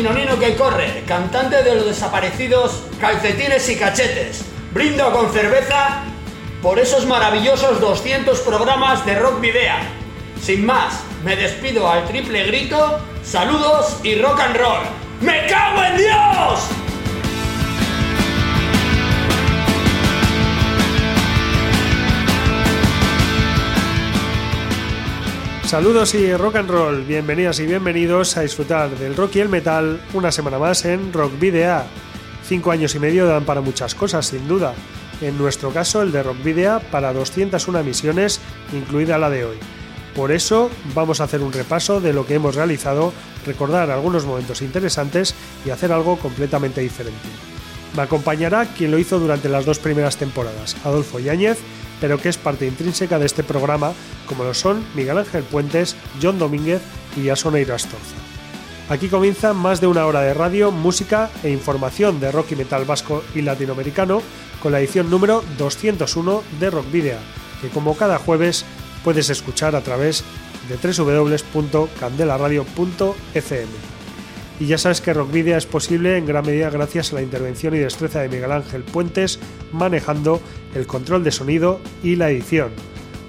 Pinonino que corre, cantante de los desaparecidos calcetines y cachetes. Brindo con cerveza por esos maravillosos 200 programas de rock video. Sin más, me despido al triple grito, saludos y rock and roll. ¡Me cago en Dios! Saludos y rock and roll, bienvenidas y bienvenidos a disfrutar del rock y el metal una semana más en Rock Video. Cinco años y medio dan para muchas cosas, sin duda. En nuestro caso, el de Rock Video para 201 emisiones, incluida la de hoy. Por eso vamos a hacer un repaso de lo que hemos realizado, recordar algunos momentos interesantes y hacer algo completamente diferente. Me acompañará quien lo hizo durante las dos primeras temporadas, Adolfo Yáñez, pero que es parte intrínseca de este programa, como lo son Miguel Ángel Puentes, John Domínguez y Yasoneiro Astorza. Aquí comienza más de una hora de radio, música e información de rock y metal vasco y latinoamericano con la edición número 201 de Rock Video, que como cada jueves puedes escuchar a través de www.candelaradio.fm. Y ya sabes que Rock Video es posible en gran medida gracias a la intervención y destreza de Miguel Ángel Puentes manejando el control de sonido y la edición.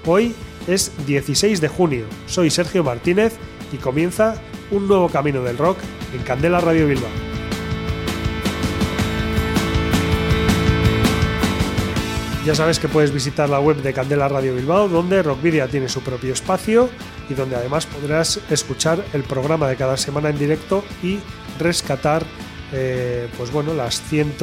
Hoy es 16 de junio, soy Sergio Martínez y comienza un nuevo camino del rock en Candela Radio Bilbao. Ya sabes que puedes visitar la web de Candela Radio Bilbao, donde Rockvidia tiene su propio espacio y donde además podrás escuchar el programa de cada semana en directo y rescatar eh, pues bueno, las, 100,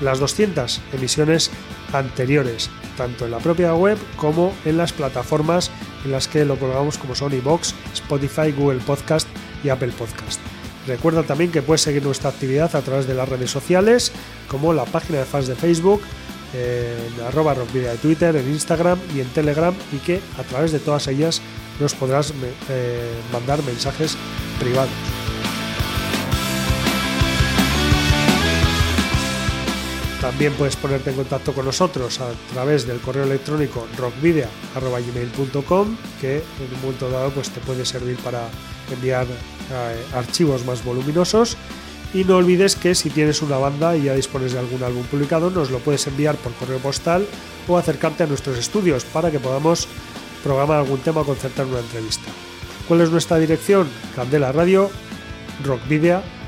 las 200 emisiones anteriores, tanto en la propia web como en las plataformas en las que lo colgamos como son iVoox, Spotify, Google Podcast y Apple Podcast. Recuerda también que puedes seguir nuestra actividad a través de las redes sociales, como la página de fans de Facebook, en arroba rockvidia de Twitter, en Instagram y en Telegram y que a través de todas ellas nos podrás eh, mandar mensajes privados. También puedes ponerte en contacto con nosotros a través del correo electrónico rockvidia.com que en un momento dado pues, te puede servir para enviar eh, archivos más voluminosos y no olvides que si tienes una banda y ya dispones de algún álbum publicado, nos lo puedes enviar por correo postal o acercarte a nuestros estudios para que podamos programar algún tema o concertar una entrevista. ¿Cuál es nuestra dirección? Candela Radio, Rock Video,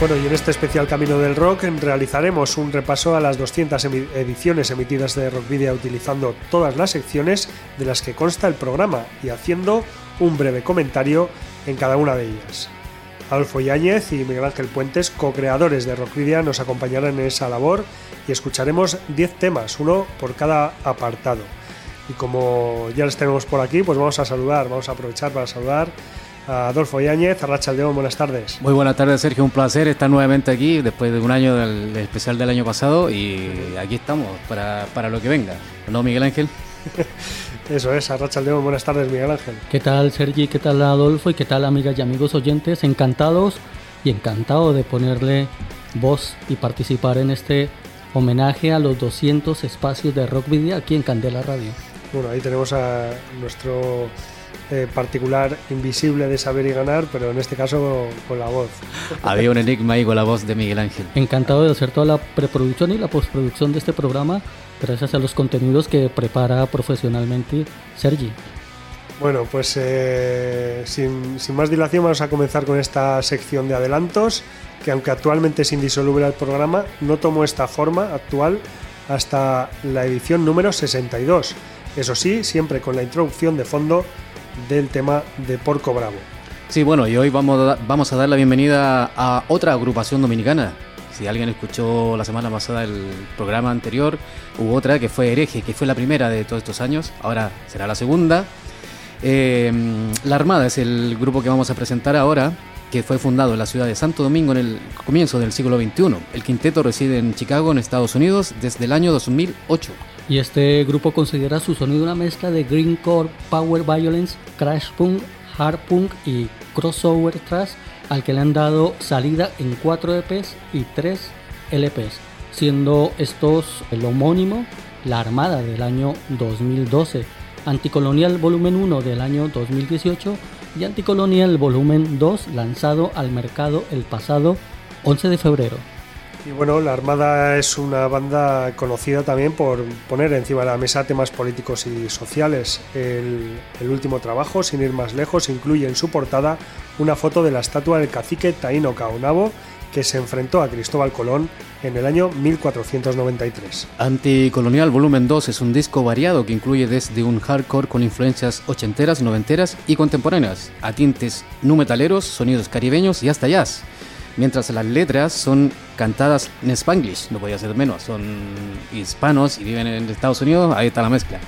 Bueno, y en este especial Camino del Rock realizaremos un repaso a las 200 ediciones emitidas de Rock Video utilizando todas las secciones de las que consta el programa y haciendo un breve comentario en cada una de ellas. Adolfo Yáñez y Miguel Ángel Puentes, co-creadores de Rockvidia, nos acompañarán en esa labor y escucharemos 10 temas, uno por cada apartado. Y como ya les tenemos por aquí, pues vamos a saludar, vamos a aprovechar para saludar a Adolfo Yáñez, a Racha Aldeón, buenas tardes. Muy buenas tardes, Sergio, un placer estar nuevamente aquí después de un año del especial del año pasado y aquí estamos para, para lo que venga. ¿No, Miguel Ángel? Eso es, Arracha León. Buenas tardes, Miguel Ángel. ¿Qué tal, Sergi? ¿Qué tal, Adolfo? ¿Y qué tal, amigas y amigos oyentes? Encantados y encantado de ponerle voz y participar en este homenaje a los 200 espacios de Rock Video aquí en Candela Radio. Bueno, ahí tenemos a nuestro eh, particular invisible de saber y ganar, pero en este caso con la voz. Había un enigma ahí con la voz de Miguel Ángel. Encantado de hacer toda la preproducción y la postproducción de este programa gracias a los contenidos que prepara profesionalmente Sergi. Bueno, pues eh, sin, más dilación vamos a comenzar con esta sección de adelantos, que aunque actualmente es indisoluble al programa, no tomó esta forma actual hasta la edición número 62. Eso sí, siempre con la introducción de fondo del tema de Porco Bravo. Sí, bueno, y hoy vamos a, vamos a dar la bienvenida a otra agrupación dominicana. Si alguien escuchó la semana pasada el programa anterior, hubo otra que fue Hereje, que fue la primera de todos estos años, ahora será la segunda. Eh, la Armada es el grupo que vamos a presentar ahora, que fue fundado en la ciudad de Santo Domingo en el comienzo del siglo XXI. El quinteto reside en Chicago, en Estados Unidos, desde el año 2008. Y este grupo considera su sonido una mezcla de greencore, power violence, crash punk, hard punk y crossover thrash, al que le han dado salida en 4 EPs y 3 LPs, siendo estos el homónimo La Armada del año 2012 Anticolonial Volumen 1 del año 2018 y Anticolonial Volumen 2 lanzado al mercado el pasado 11 de febrero. Y bueno, la Armada es una banda conocida también por poner encima de la mesa temas políticos y sociales. El, el, último trabajo, sin ir más lejos, incluye en su portada una foto de la estatua del cacique Taíno Caonabo que se enfrentó a Cristóbal Colón en el año 1493. Anticolonial Volumen 2 es un disco variado que incluye desde un hardcore con influencias ochenteras, noventeras y contemporáneas, a tintes nu metaleros, sonidos caribeños y hasta jazz. Mientras las letras son cantadas en spanglish, no podía ser menos, son hispanos y viven en Estados Unidos, ahí está la mezcla.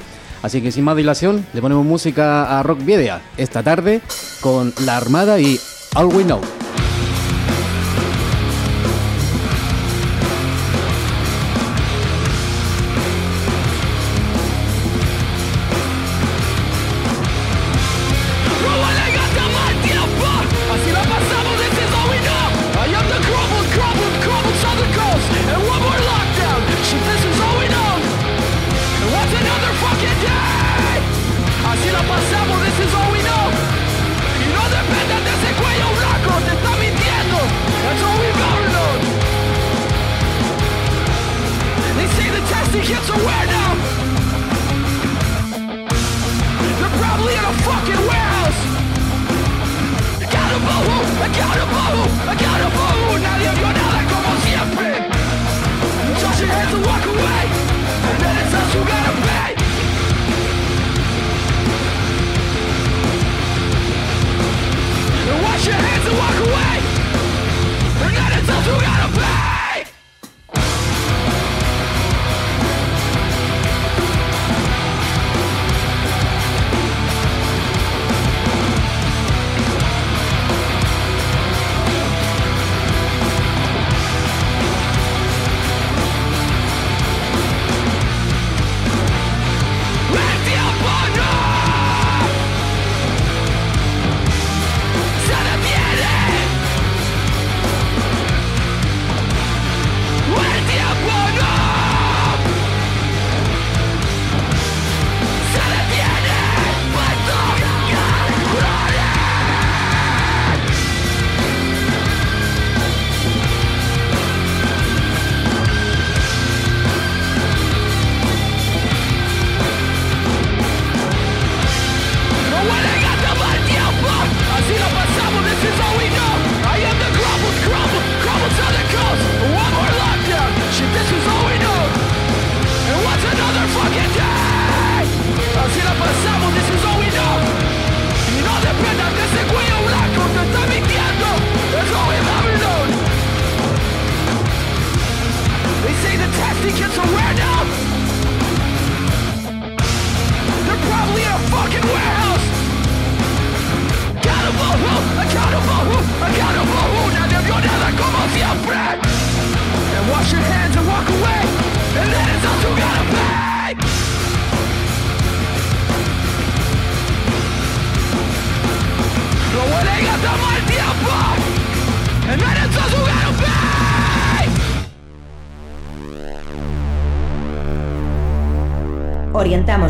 Así que sin más dilación, le ponemos música a Rock Video esta tarde con La Armada y All We Know.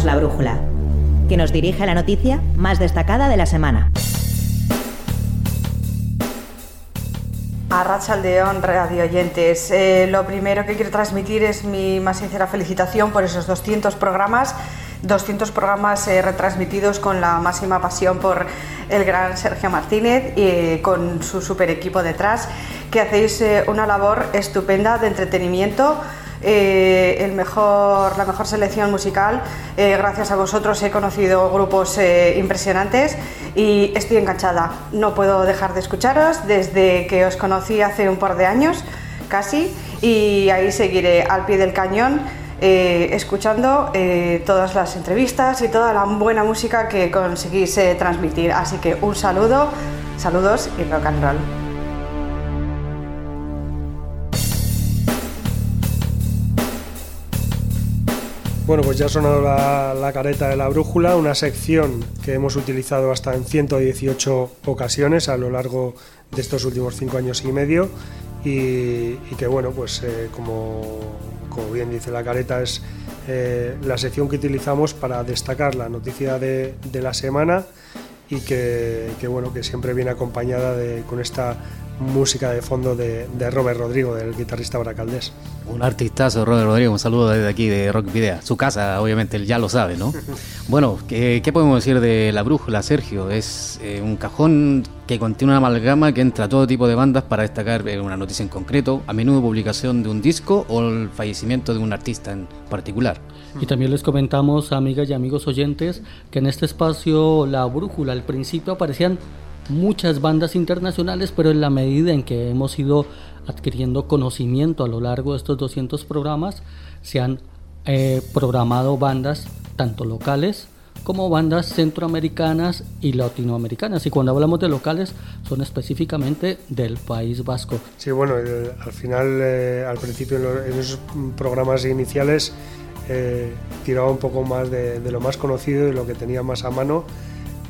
La brújula, que nos dirige a la noticia más destacada de la semana. A Rachaldeón, radio oyentes. Eh, lo primero que quiero transmitir es mi más sincera felicitación por esos 200 programas 200 programas eh, retransmitidos con la máxima pasión por el gran Sergio Martínez y con su super equipo detrás, que hacéis una labor estupenda de entretenimiento eh, el mejor, la mejor selección musical. Eh, gracias a vosotros he conocido grupos eh, impresionantes y estoy enganchada. No puedo dejar de escucharos desde que os conocí hace un par de años, casi, y ahí seguiré al pie del cañón. escuchando todas las entrevistas y toda la buena música que conseguís transmitir. Así que un saludo, saludos y rock and roll. Bueno, pues ya ha sonado la, careta de la brújula, una sección que hemos utilizado hasta en 118 ocasiones a lo largo de estos últimos cinco años y medio. Y, que bueno, pues eh, como, bien dice la careta es eh, la sección que utilizamos para destacar la noticia de, la semana y que, bueno, que siempre viene acompañada de, con esta música de fondo de, Robert Rodrigo, del guitarrista bracaldés. Un artistazo, Robert Rodrigo, un saludo desde aquí de Rock Video. Su casa, obviamente, él ya lo sabe, ¿no? bueno, ¿qué, podemos decir de La Brújula, Sergio? Es eh, un cajón que contiene una amalgama que entra a todo tipo de bandas para destacar eh, una noticia en concreto, a menudo publicación de un disco o el fallecimiento de un artista en particular. Y también les comentamos, amigas y amigos oyentes, que en este espacio La Brújula al principio aparecían muchas bandas internacionales, pero en la medida en que hemos ido adquiriendo conocimiento a lo largo de estos 200 programas, se han eh, programado bandas tanto locales como bandas centroamericanas y latinoamericanas. Y cuando hablamos de locales, son específicamente del País Vasco. Sí, bueno, al final, eh, al principio, en, esos programas iniciales, eh, tiraba un poco más de, de, lo más conocido y lo que tenía más a mano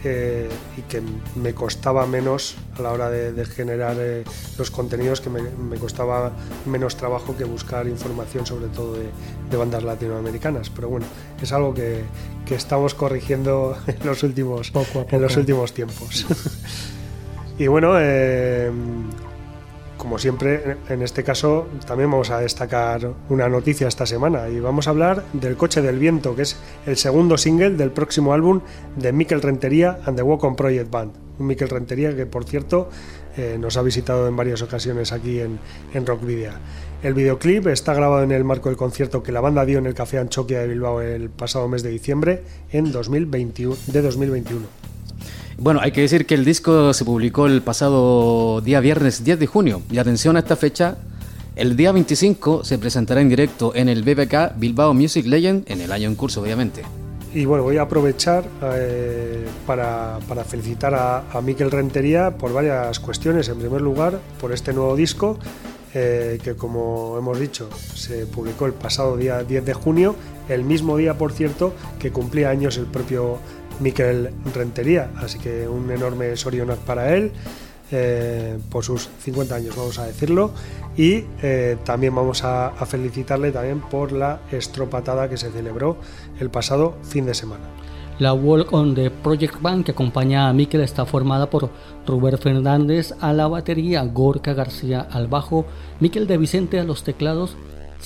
eh, y que me costaba menos a la hora de, generar eh, los contenidos, que me, costaba menos trabajo que buscar información sobre todo de, bandas latinoamericanas. Pero bueno, es algo que, que estamos corrigiendo en los últimos, En los últimos tiempos. y bueno, eh, como siempre, en este caso también vamos a destacar una noticia esta semana y vamos a hablar del Coche del Viento, que es el segundo single del próximo álbum de Mikel Rentería and the Walk on Project Band. Un Mikel Rentería que, por cierto, eh, nos ha visitado en varias ocasiones aquí en, en Rock Video. El videoclip está grabado en el marco del concierto que la banda dio en el Café Anchoquia de Bilbao el pasado mes de diciembre en 2021, de 2021. Bueno, hay que decir que el disco se publicó el pasado día viernes 10 de junio. Y atención a esta fecha, el día 25 se presentará en directo en el BBK Bilbao Music Legend en el año en curso, obviamente. Y bueno, voy a aprovechar eh, para, felicitar a, a Miquel Rentería por varias cuestiones. En primer lugar, por este nuevo disco, eh, que como hemos dicho, se publicó el pasado día 10 de junio, el mismo día, por cierto, que cumplía años el propio Miquel Rentería, así que un enorme sorionac para él. Eh, por sus 50 años, vamos a decirlo. Y eh, también vamos a, felicitarle también por la estropatada que se celebró el pasado fin de semana. La Walk on the Project Band que acompaña a Miquel está formada por Rubén Fernández a la batería, Gorka García al bajo, Miquel de Vicente a los teclados,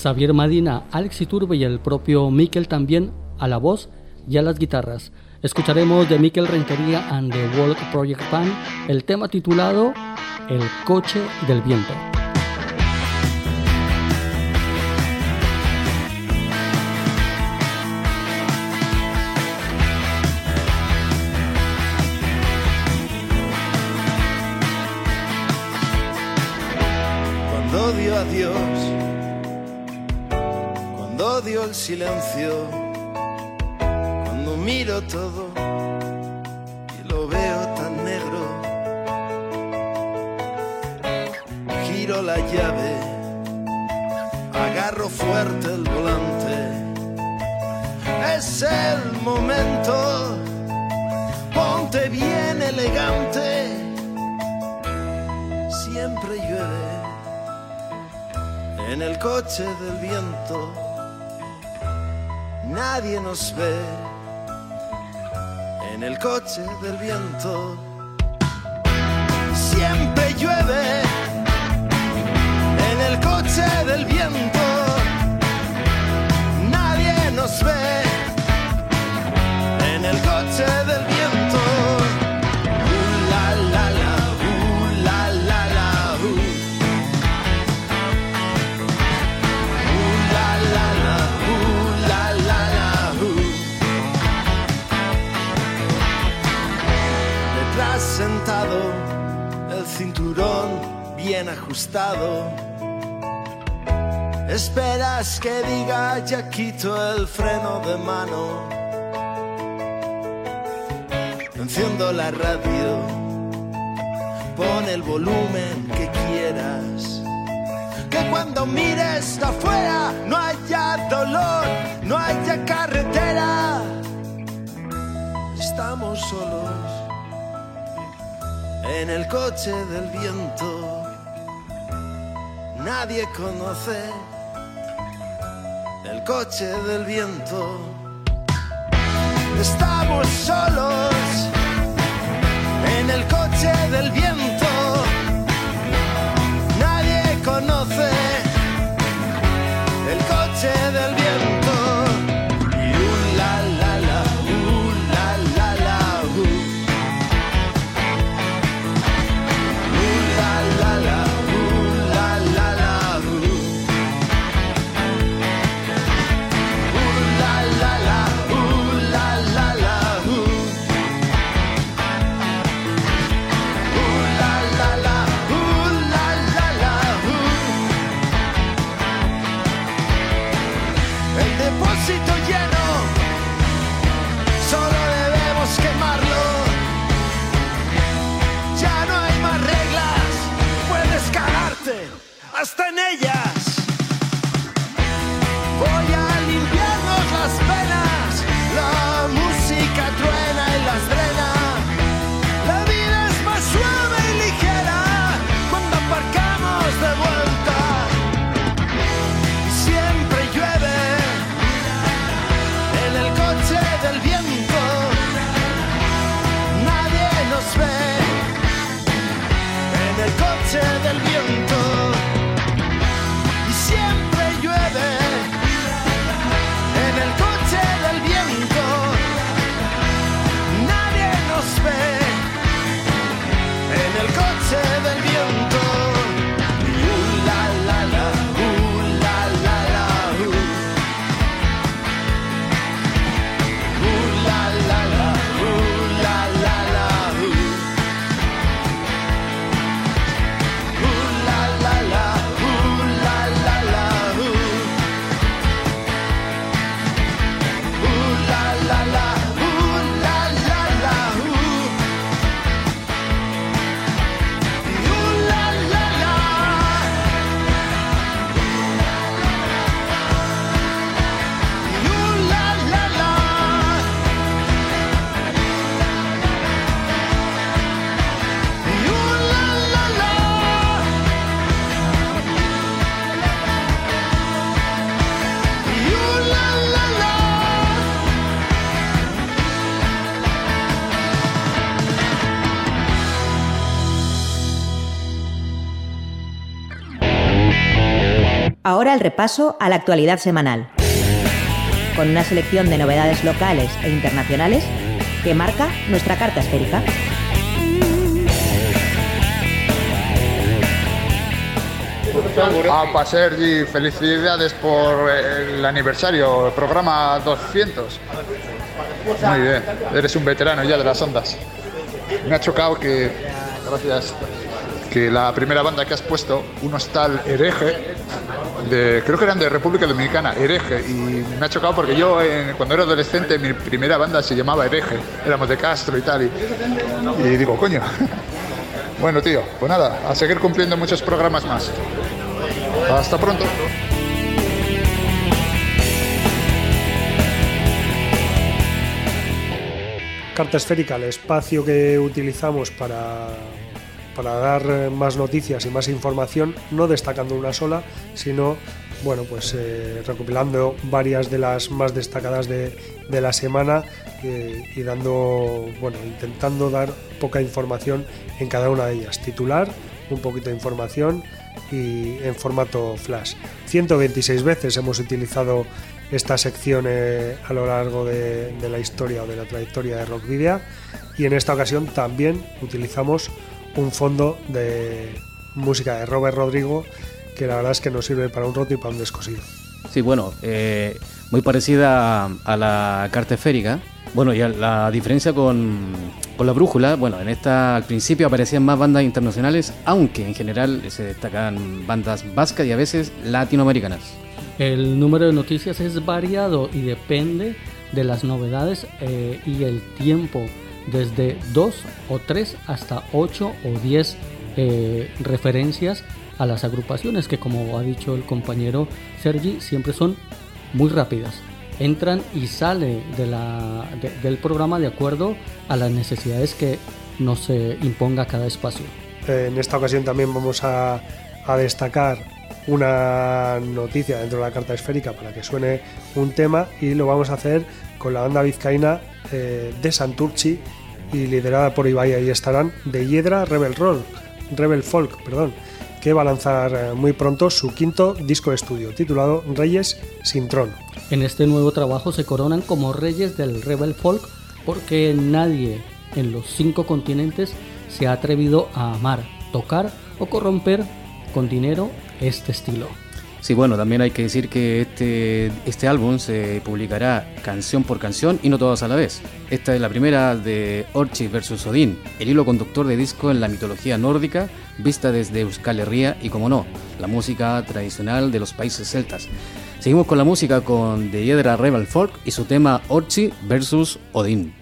Xavier Madina, Alex Iturbe y el propio Miquel también a la voz y a las guitarras. Escucharemos de Miquel Rentería and the Walk Project Band el tema titulado El coche del viento. Cuando dio adiós, cuando dio el silencio miro todo y lo veo tan negro. Giro la llave, agarro fuerte el volante. Es el momento, ponte bien elegante. Siempre llueve en el coche del viento. Nadie nos ve el coche del viento. Siempre llueve en el coche del viento. Nadie nos ve bien ajustado. Esperas que diga ya quito el freno de mano. Enciendo la radio, pon el volumen que quieras. Que cuando mires afuera no haya dolor, no haya carretera. Estamos solos en el coche del viento. Nadie conoce el coche del viento. Estamos solos en el coche del viento. El repaso a la actualidad semanal, con una selección de novedades locales e internacionales que marca nuestra carta esférica. Para Sergi, felicidades por el aniversario, el programa 200. Muy bien, eres un veterano ya de las ondas. Me ha chocado que, gracias, que la primera banda que has puesto, unos tal hereje, creo que eran de República Dominicana, hereje, y me ha chocado porque yo eh, cuando era adolescente mi primera banda se llamaba hereje, éramos de Castro y tal, y digo, coño. Bueno, tío, pues nada, a seguir cumpliendo muchos programas más. Hasta pronto. Carta esférica, el espacio que utilizamos para, para dar eh, más noticias y más información, no destacando una sola, sino bueno, pues eh, recopilando varias de las más destacadas de, de la semana y dando, bueno, intentando dar poca información en cada una de ellas. Titular, un poquito de información y en formato flash. 126 veces hemos utilizado esta sección eh, a lo largo de, de la historia o de la trayectoria de Rockvidia y en esta ocasión también utilizamos un fondo de música de Robert Rodrigo que la verdad es que nos sirve para un roto y para un descosido. Sí, bueno, eh, muy parecida a la carta esférica, Bueno, y la diferencia con, con, la brújula, bueno, en esta al principio aparecían más bandas internacionales, aunque en general se destacan bandas vascas y a veces latinoamericanas. El número de noticias es variado y depende de las novedades eh, y el tiempo, desde 2 o 3 hasta 8 o 10 eh, referencias a las agrupaciones que como ha dicho el compañero Sergi siempre son muy rápidas entran y sale de la, del programa de acuerdo a las necesidades que nos eh, imponga cada espacio. En esta ocasión también vamos a, a, destacar una noticia dentro de la carta esférica para que suene un tema y lo vamos a hacer con la banda vizcaína eh, de Santurchi y liderada por Ibai ahí estarán de Hiedra Rebel Roll, Rebel Folk, perdón, que va a lanzar eh, muy pronto su quinto disco de estudio titulado Reyes sin trono. En este nuevo trabajo se coronan como reyes del rebel folk porque nadie en los cinco continentes se ha atrevido a amar, tocar o corromper con dinero este estilo. Sí, bueno, también hay que decir que este, este álbum se publicará canción por canción y no todas a la vez. Esta es la primera de Orchi vs Odín, el hilo conductor de disco en la mitología nórdica, vista desde Euskal Herria y, como no, la música tradicional de los países celtas. Seguimos con la música con The Hiedra Rebel Folk y su tema Orchi vs Odín.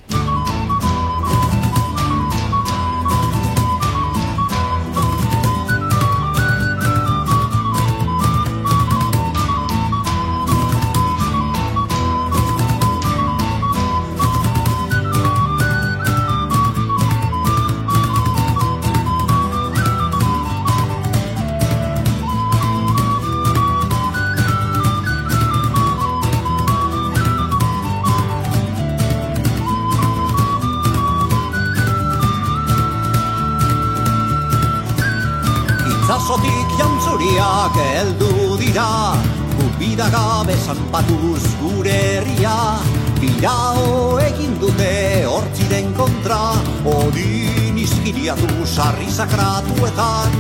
Zanpatuz gure herria Birao egin dute hortziren kontra. Odin izkiriatu sarri sakratuetan.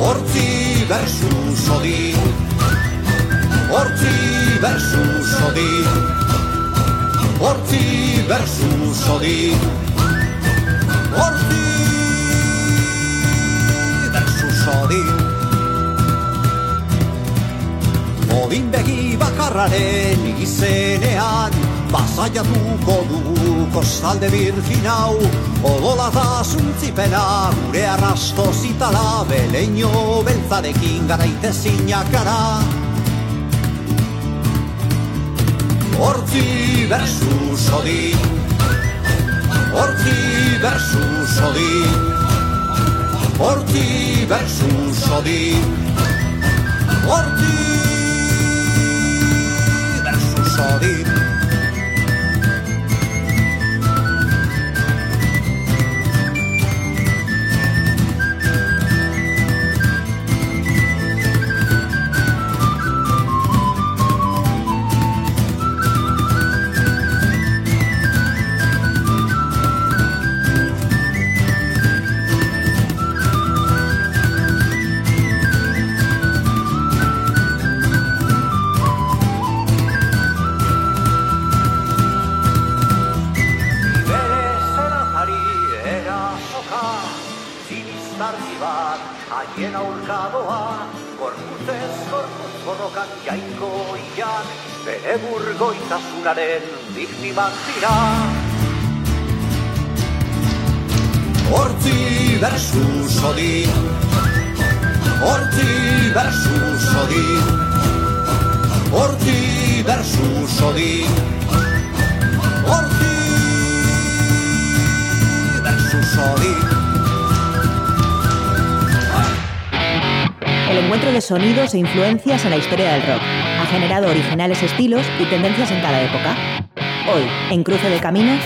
Hortzi versus Odin Hortzi versus Odin Hortzi versus Odin Hortzi versus Odin Odin begi bakarraren izenean Basaiatuko dugu kostalde birgin hau. Odola da zuntzipena gure arrasto zitala Beleino beltzarekin garaite zinak gara. Hortzi versus Odin Hortzi versus Odin Hortzi versus Odin Hortzi salir. Versus Odin Hortzi versus Odin Hortzi versus Odin Hortzi versus Odin El encuentro de sonidos e influencias en la historia del rock ha generado originales estilos y tendencias en cada época. Hoy, en Cruce de Caminos,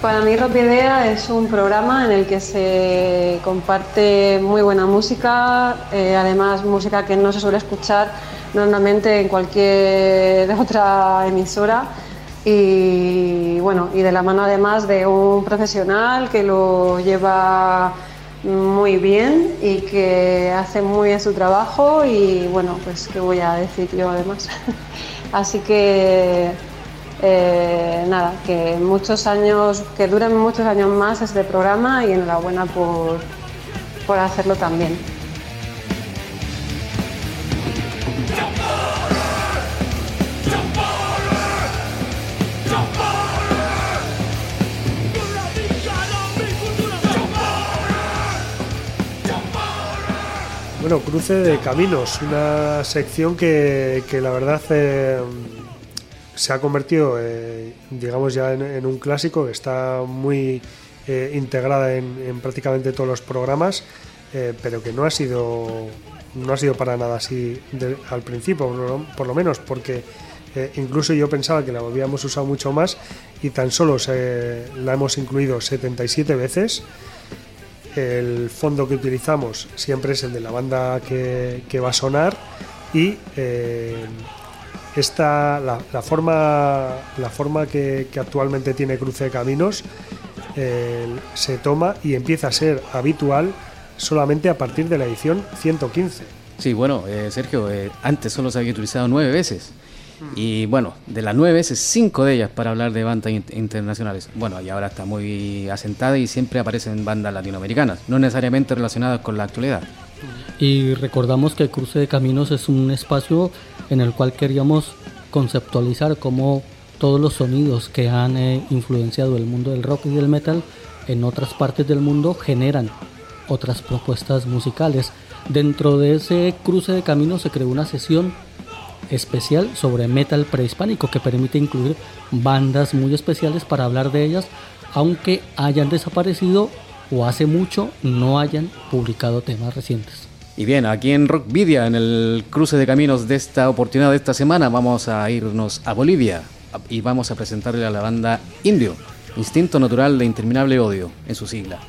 Para mí Rock Idea es un programa en el que se comparte muy buena música, eh, además música que no se suele escuchar normalmente en cualquier otra emisora y bueno, y de la mano además de un profesional que lo lleva muy bien y que hace muy bien su trabajo y bueno, pues qué voy a decir yo además. Así que eh, nada, que muchos años, que duren muchos años más este programa y enhorabuena por, por hacerlo también. Bueno, Cruce de Caminos, una sección que, que la verdad eh, se ha convertido, eh, digamos, ya en, en un clásico que está muy eh, integrada en, en prácticamente todos los programas, eh, pero que no ha sido no ha sido para nada así de- al principio, por lo, menos, porque eh, incluso yo pensaba que la habíamos usado mucho más y tan solo se, la hemos incluido 77 veces. El fondo que utilizamos siempre es el de la banda que, que va a sonar y eh, esta, la, forma, la forma que, actualmente tiene Cruce de Caminos eh, se toma y empieza a ser habitual solamente a partir de la edición 115. Sí, bueno, eh, Sergio, antes solo se había utilizado nueve veces. Y bueno, de las nueve veces, cinco de ellas para hablar de bandas in- internacionales. Bueno, y ahora está muy asentada y siempre aparecen bandas latinoamericanas, no necesariamente relacionadas con la actualidad. Y recordamos que Cruce de Caminos es un espacio en el cual queríamos conceptualizar cómo todos los sonidos que han eh, influenciado el mundo del rock y del metal en otras partes del mundo generan otras propuestas musicales. Dentro de ese cruce de caminos se creó una sesión especial sobre metal prehispánico que permite incluir bandas muy especiales para hablar de ellas, aunque hayan desaparecido o hace mucho no hayan publicado temas recientes. Y bien, aquí en Rockvidia, en el cruce de caminos de esta oportunidad de esta semana, vamos a irnos a Bolivia y vamos a presentarle a la banda Indio, Instinto Natural de Interminable Odio, en su sigla.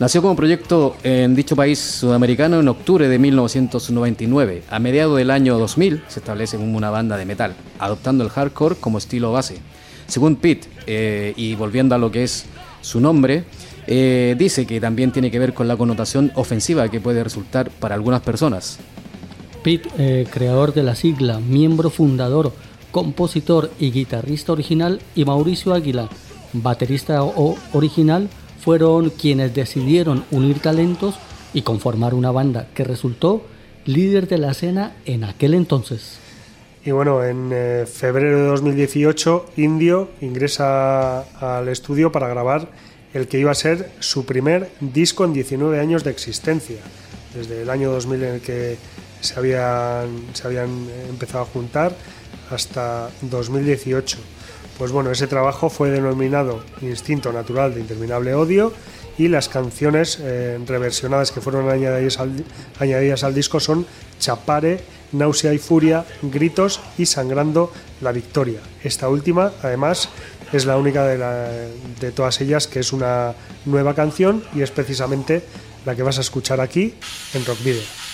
Nació como proyecto en dicho país sudamericano en octubre de 1999. A mediados del año 2000 se establece como una banda de metal, adoptando el hardcore como estilo base. Según Pete, eh, y volviendo a lo que es su nombre, eh, dice que también tiene que ver con la connotación ofensiva que puede resultar para algunas personas. Pete, eh, creador de la sigla, miembro fundador, compositor y guitarrista original, y Mauricio Águila, baterista original, fueron quienes decidieron unir talentos y conformar una banda que resultó líder de la escena en aquel entonces. Y bueno, en eh, febrero de 2018, Indio ingresa al estudio para grabar el que iba a ser su primer disco en 19 años de existencia. Desde el año 2000 en el que se habían, se habían empezado a juntar hasta 2018. Pues bueno, ese trabajo fue denominado Instinto Natural de Interminable Odio y las canciones eh, reversionadas que fueron añadidas al, disco son Chapare, Náusea y Furia, Gritos y Sangrando la Victoria. Esta última, además, es la única de, de todas ellas que es una nueva canción y es precisamente la que vas a escuchar aquí en Rock Video.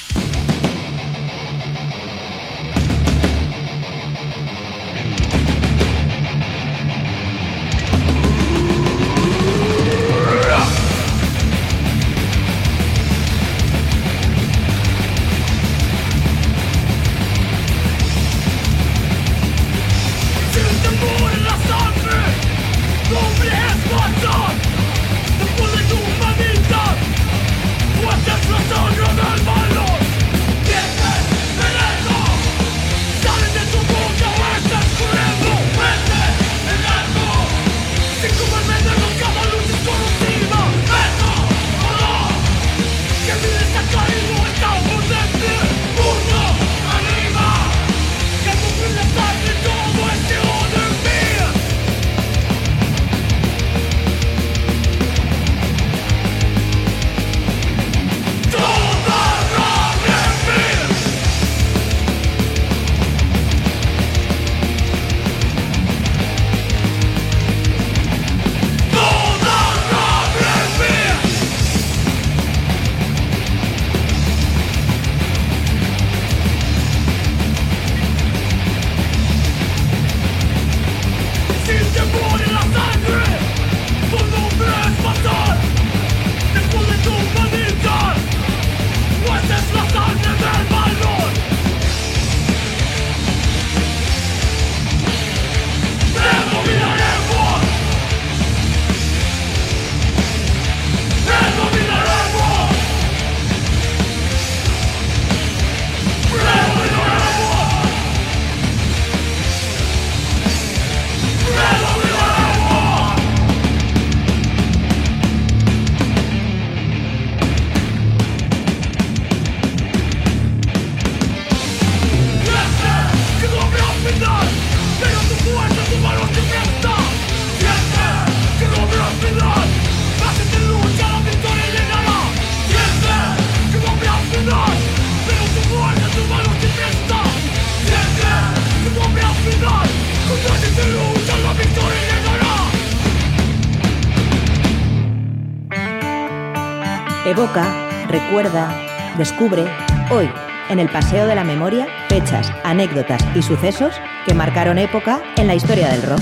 Descubre, hoy, en el Paseo de la Memoria, fechas, anécdotas y sucesos que marcaron época en la historia del rock.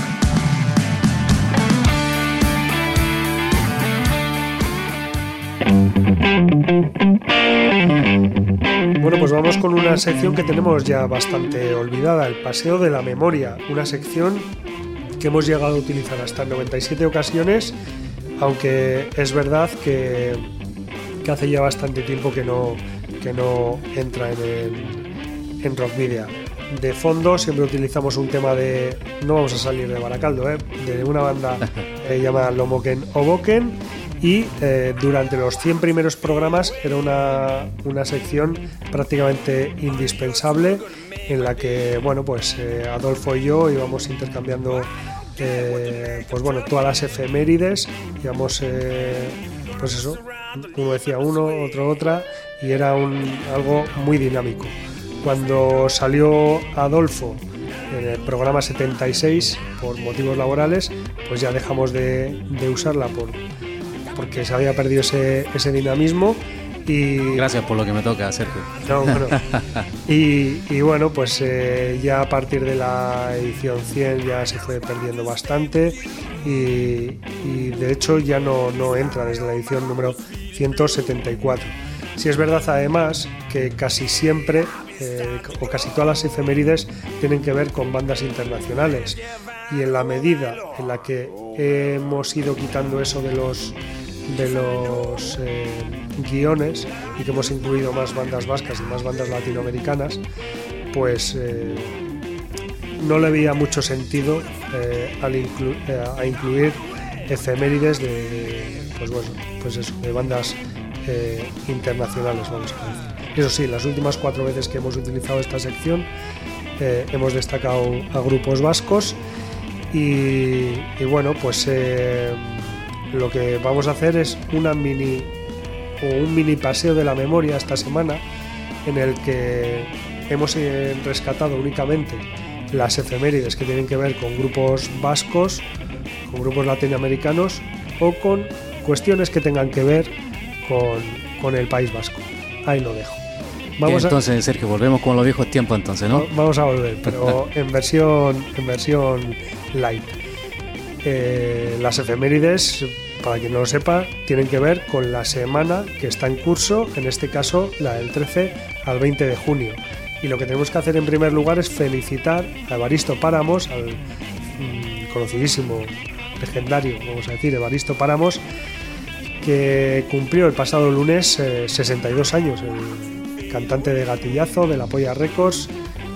Bueno, pues vamos con una sección que tenemos ya bastante olvidada, el Paseo de la Memoria, una sección que hemos llegado a utilizar hasta en 97 ocasiones, aunque es verdad que, que hace ya bastante tiempo que no, que no entra en, el, en Rock Media. De fondo siempre utilizamos un tema de, no vamos a salir de Baracaldo, ¿eh? de una banda eh, llamada Lomoken Oboken y eh, durante los 100 primeros programas era una, una, sección prácticamente indispensable en la que bueno pues eh, Adolfo y yo íbamos intercambiando eh, pues bueno todas las efemérides íbamos pues eso uno decía uno otro otra y era un, algo muy dinámico cuando salió Adolfo en el programa 76 por motivos laborales pues ya dejamos de, de usarla por porque se había perdido ese, ese dinamismo. Y, Gracias por lo que me toca, Sergio. No, bueno. y, y, bueno, pues eh, ya a partir de la edición 100 ya se fue perdiendo bastante y, y de hecho ya no, no, entra desde la edición número 174. Si es verdad además que casi siempre eh, o casi todas las efemérides tienen que ver con bandas internacionales y en la medida en la que hemos ido quitando eso de los de los eh, guiones y que hemos incluido más bandas vascas y más bandas latinoamericanas, pues eh, no le veía mucho sentido eh, a incluir efemérides de, pues bueno, pues de bandas internacionales, vamos a decir. Eso sí, las últimas cuatro veces que hemos utilizado esta sección hemos destacado a grupos vascos y bueno, pues lo que vamos a hacer es una mini o un mini paseo de la memoria esta semana en el que hemos rescatado únicamente las efemérides que tienen que ver con grupos vascos, con grupos latinoamericanos o con cuestiones que tengan que ver con, con el País Vasco. Ahí lo dejo. Vamos entonces, a, Sergio, volvemos con los viejos tiempos entonces, ¿no? Vamos a volver, pero en versión, en versión light. Eh, las efemérides, para quien no lo sepa, tienen que ver con la semana que está en curso, en este caso la del 13 al 20 de junio. Y lo que tenemos que hacer en primer lugar es felicitar a Evaristo Páramos, al mmm, conocidísimo, legendario, vamos a decir, Evaristo Páramos, que cumplió el pasado lunes eh, 62 años, el cantante de Gatillazo, de la Polla Records,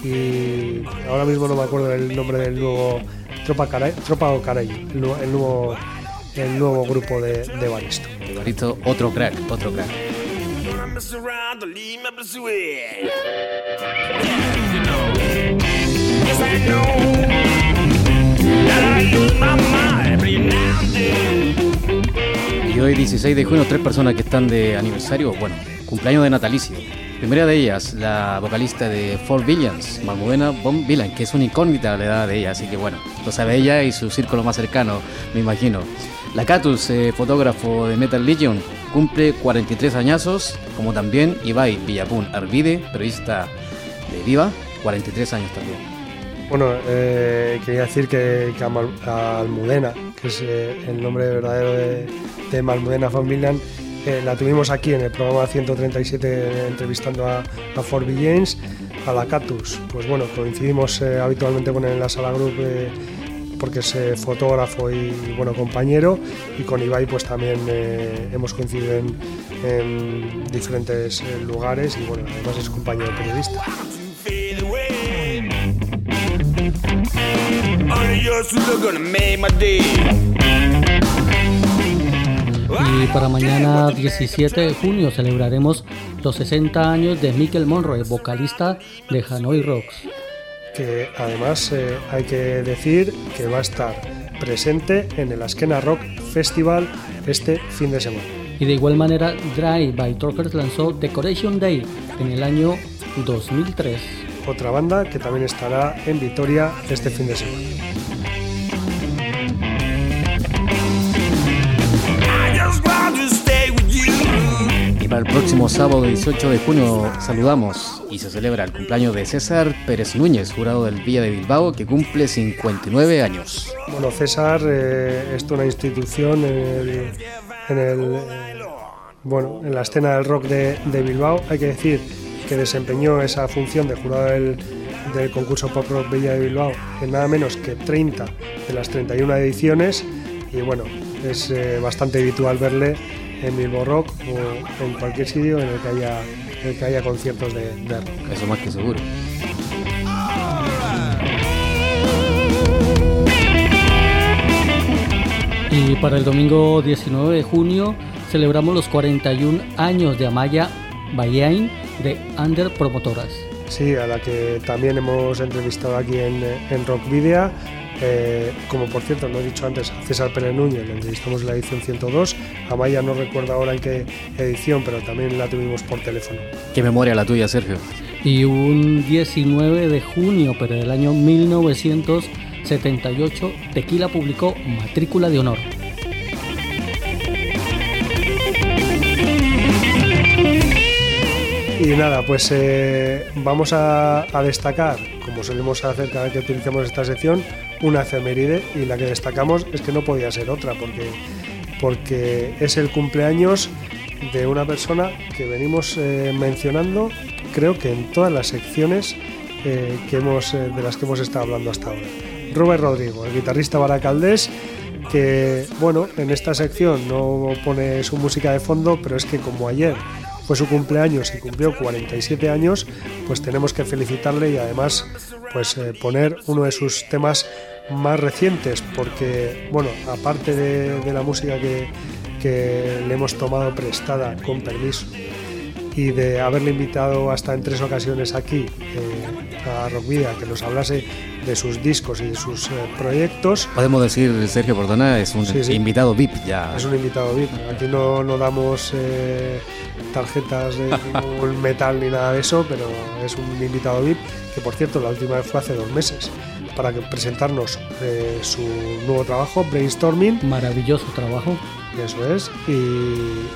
y ahora mismo no me acuerdo del nombre del nuevo Tropa, Caray, Caray, el, el, nuevo, el nuevo grupo de, de Baristo. Baristo, otro crack, otro crack. Y hoy 16 de junio, tres personas que están de aniversario, bueno, cumpleaños de natalicio. Primera de ellas, la vocalista de Four Villains, Malmudena Von Villan, que es una incógnita a la edad de ella, así que bueno, lo sabe ella y su círculo más cercano, me imagino. La Catus, eh, fotógrafo de Metal Legion, cumple 43 añazos, como también Ibai Villapun Arvide, periodista de Viva, 43 años también. Bueno, eh, quería decir que, que a Almudena, que es eh, el nombre verdadero de, de Malmudena Von Villan, eh, la tuvimos aquí en el programa 137 entrevistando a, a James, a la Catus. Pues bueno, coincidimos eh, habitualmente con él en la sala group eh, porque es fotógrafo y bueno compañero y con Ibai pues también hemos coincidido en, en diferentes lugares y bueno, además es compañero periodista. Y para mañana 17 de junio celebraremos los 60 años de Mikel Monroe, vocalista de Hanoi Rocks. Que además eh, hay que decir que va a estar presente en el Askena Rock Festival este fin de semana. Y de igual manera, Drive by Truckers lanzó Decoration Day en el año 2003. Otra banda que también estará en Vitoria este fin de semana. Para el próximo sábado 18 de junio saludamos y se celebra el cumpleaños de César Pérez Núñez, jurado del Villa de Bilbao, que cumple 59 años. Bueno, César eh, es una institución en el, en eh, bueno, en la escena del rock de, de Bilbao. Hay que decir que desempeñó esa función de jurado del, del concurso Pop Rock Villa de Bilbao en nada menos que 30 de las 31 ediciones y bueno, es eh, bastante habitual verle en Bilbao Rock o en cualquier sitio en el que haya, en el que haya conciertos de, de rock. Eso más que seguro. Y para el domingo 19 de junio celebramos los 41 años de Amaya Bayain de Under Promotoras. Sí, a la que también hemos entrevistado aquí en, en Rock Video. Eh, como por cierto, lo he dicho antes, a César Pérez Núñez, le entrevistamos en la edición 102. A Maya no recuerdo ahora en qué edición, pero también la tuvimos por teléfono. Qué memoria la tuya, Sergio. Y un 19 de junio, pero del año 1978, Tequila publicó Matrícula de Honor. Y nada, pues eh, vamos a, a destacar, como solemos hacer cada vez que utilizamos esta sección, una efeméride y la que destacamos es que no podía ser otra porque, porque es el cumpleaños de una persona que venimos eh, mencionando creo que en todas las secciones eh, que hemos, eh, de las que hemos estado hablando hasta ahora. Robert Rodrigo, el guitarrista baracaldés que bueno, en esta sección no pone su música de fondo, pero es que como ayer fue su cumpleaños y cumplió 47 años, pues tenemos que felicitarle y además pues eh, poner uno de sus temas más recientes, porque bueno, aparte de, de la música que, que le hemos tomado prestada con permiso y de haberle invitado hasta en tres ocasiones aquí eh, a Rockvidia que nos hablase de sus discos y de sus eh, proyectos. Podemos decir, Sergio Perdona, es un Sí, sí. invitado VIP ya. Es un invitado VIP. Aquí no, no damos eh, tarjetas de ningún metal ni nada de eso, pero es un invitado VIP que, por cierto, la última vez fue hace dos meses para que- presentarnos eh, su nuevo trabajo, Brainstorming. Maravilloso trabajo. Eso es. Y,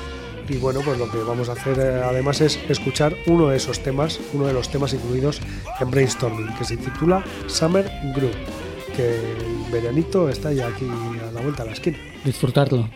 y bueno, pues lo que vamos a hacer eh, además es escuchar uno de esos temas, uno de los temas incluidos en Brainstorming, que se titula Summer Groove, que el veranito está ya aquí a la vuelta de la esquina. Disfrutarlo.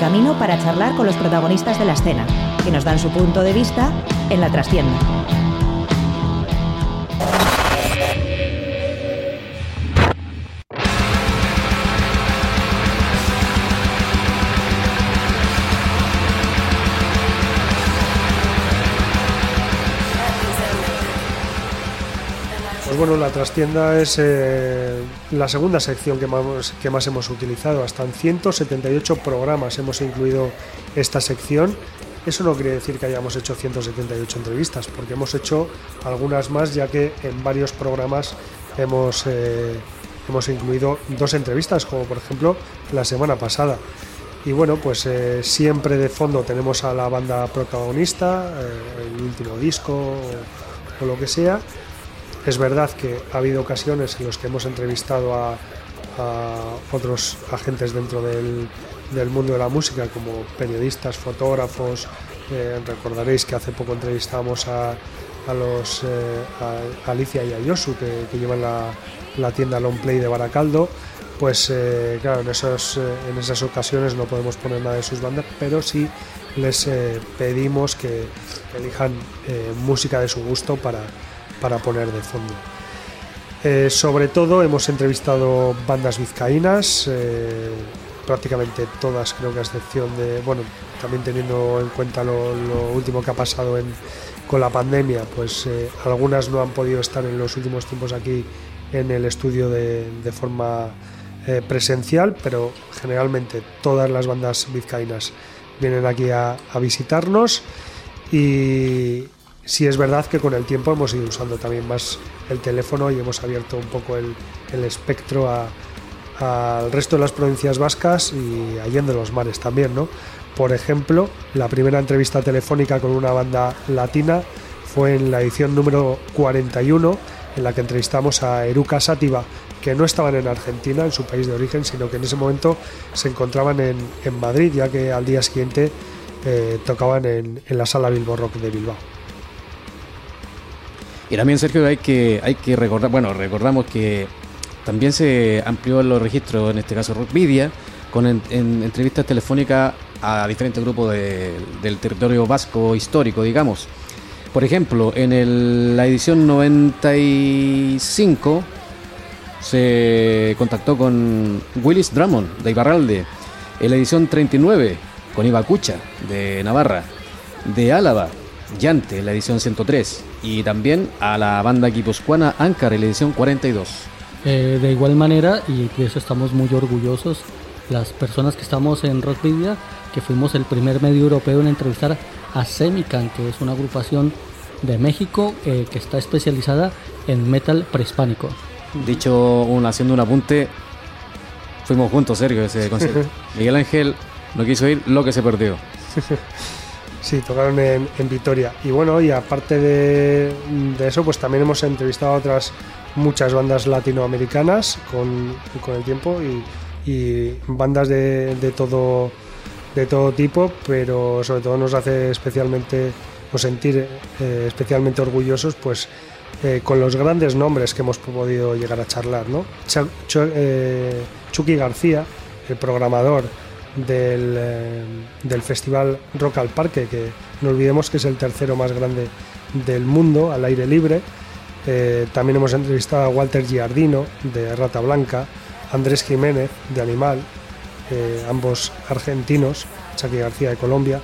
Camino para charlar con los protagonistas de la escena, que nos dan su punto de vista en la trastienda. Pues bueno, la trastienda es eh, la segunda sección que más, hemos utilizado. Hasta en 178 programas hemos incluido esta sección. Eso no quiere decir que hayamos hecho 178 entrevistas, porque hemos hecho algunas más, ya que en varios programas hemos, eh, hemos incluido dos entrevistas, como por ejemplo la semana pasada. Y bueno, pues eh, siempre de fondo tenemos a la banda protagonista, eh, el último disco o lo que sea. Es verdad que ha habido ocasiones en las que hemos entrevistado a, otros agentes dentro del, mundo de la música, como periodistas, fotógrafos. Eh, recordaréis que hace poco entrevistamos a, los, eh, Alicia y a Yosu, que, llevan la, tienda Long Play de Baracaldo. Pues eh, claro, en, en esas ocasiones no podemos poner nada de sus bandas, pero sí les pedimos que elijan música de su gusto para, para poner de fondo. Eh, sobre todo hemos entrevistado bandas vizcaínas, eh, prácticamente todas creo que a excepción de, bueno, también teniendo en cuenta lo, lo último que ha pasado en- con la pandemia, pues eh, algunas no han podido estar en los últimos tiempos aquí en el estudio de, de forma eh, presencial, pero generalmente todas las bandas vizcaínas vienen aquí a, a visitarnos y sí es verdad que con el tiempo hemos ido usando también más el teléfono y hemos abierto un poco el, espectro al resto de las provincias vascas y allende los mares también, ¿no? Por ejemplo, la primera entrevista telefónica con una banda latina fue en la edición número 41, en la que entrevistamos a Eruca Sativa, que no estaban en Argentina, en su país de origen, sino que en ese momento se encontraban en, en Madrid, ya que al día siguiente eh, tocaban en, en la sala Bilbo Rock de Bilbao. Y también, Sergio, hay que, hay que recordar, bueno, recordamos que también se amplió los registros, en este caso Rockvidia, con en- en entrevistas telefónicas a diferentes grupos de- del territorio vasco histórico, digamos. Por ejemplo, en el- la edición 95 se contactó con Willis Drummond de Ibarralde. En la edición 39 con Ibacucha de Navarra. De Álava, Llante, en la edición 103. Y también a la banda guipuzcoana Ankar en la edición 42. Eh, de igual manera, y de eso estamos muy orgullosos, las personas que estamos en Rockvidia, que fuimos el primer medio europeo en entrevistar a Semican, que es una agrupación de México eh, que está especializada en metal prehispánico. Dicho, un, haciendo un apunte, fuimos juntos, Sergio, ese concierto. Miguel Ángel no quiso ir, lo que se perdió. Sí, tocaron en, en Vitoria. Y bueno, y aparte de, de eso, pues también hemos entrevistado a otras muchas bandas latinoamericanas con, con el tiempo y, y bandas de, de todo de todo tipo, pero sobre todo nos hace especialmente o sentir eh, especialmente orgullosos, pues eh, con los grandes nombres que hemos podido llegar a charlar, ¿no? Cha- Chu- eh, Chucky García, el programador del, eh, del festival Rock al Parque, que no olvidemos que es el tercero más grande del mundo al aire libre. Eh, también hemos entrevistado a Walter Giardino de Rata Blanca, Andrés Jiménez de Animal, eh, ambos argentinos, Chucky García de Colombia,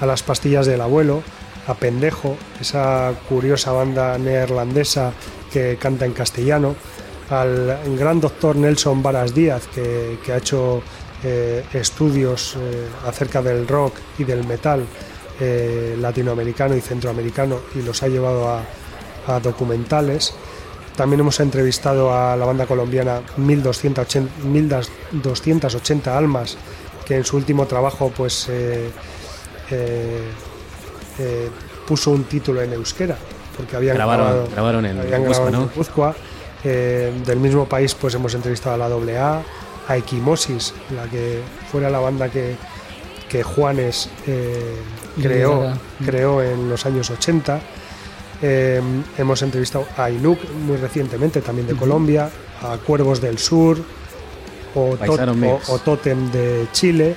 a las pastillas del abuelo, a Pendejo, esa curiosa banda neerlandesa que canta en castellano, al gran doctor Nelson Varas Díaz, que, que ha hecho eh, estudios eh, acerca del rock y del metal eh, latinoamericano y centroamericano y los ha llevado a, a documentales. También hemos entrevistado a la banda colombiana 1280, 1280 Almas, que en su último trabajo pues puso un título en euskera, porque habían Grabaron- grabado, grabaron en habían del mismo país pues hemos entrevistado a la AA, a Equimosis, la que fuera la banda que, que Juanes eh, creó, creó en los años 80. Eh, hemos entrevistado a Inuk muy recientemente, también de. Colombia, a Cuervos del Sur o, Tot- Paisanos o, míos. o Totem de Chile.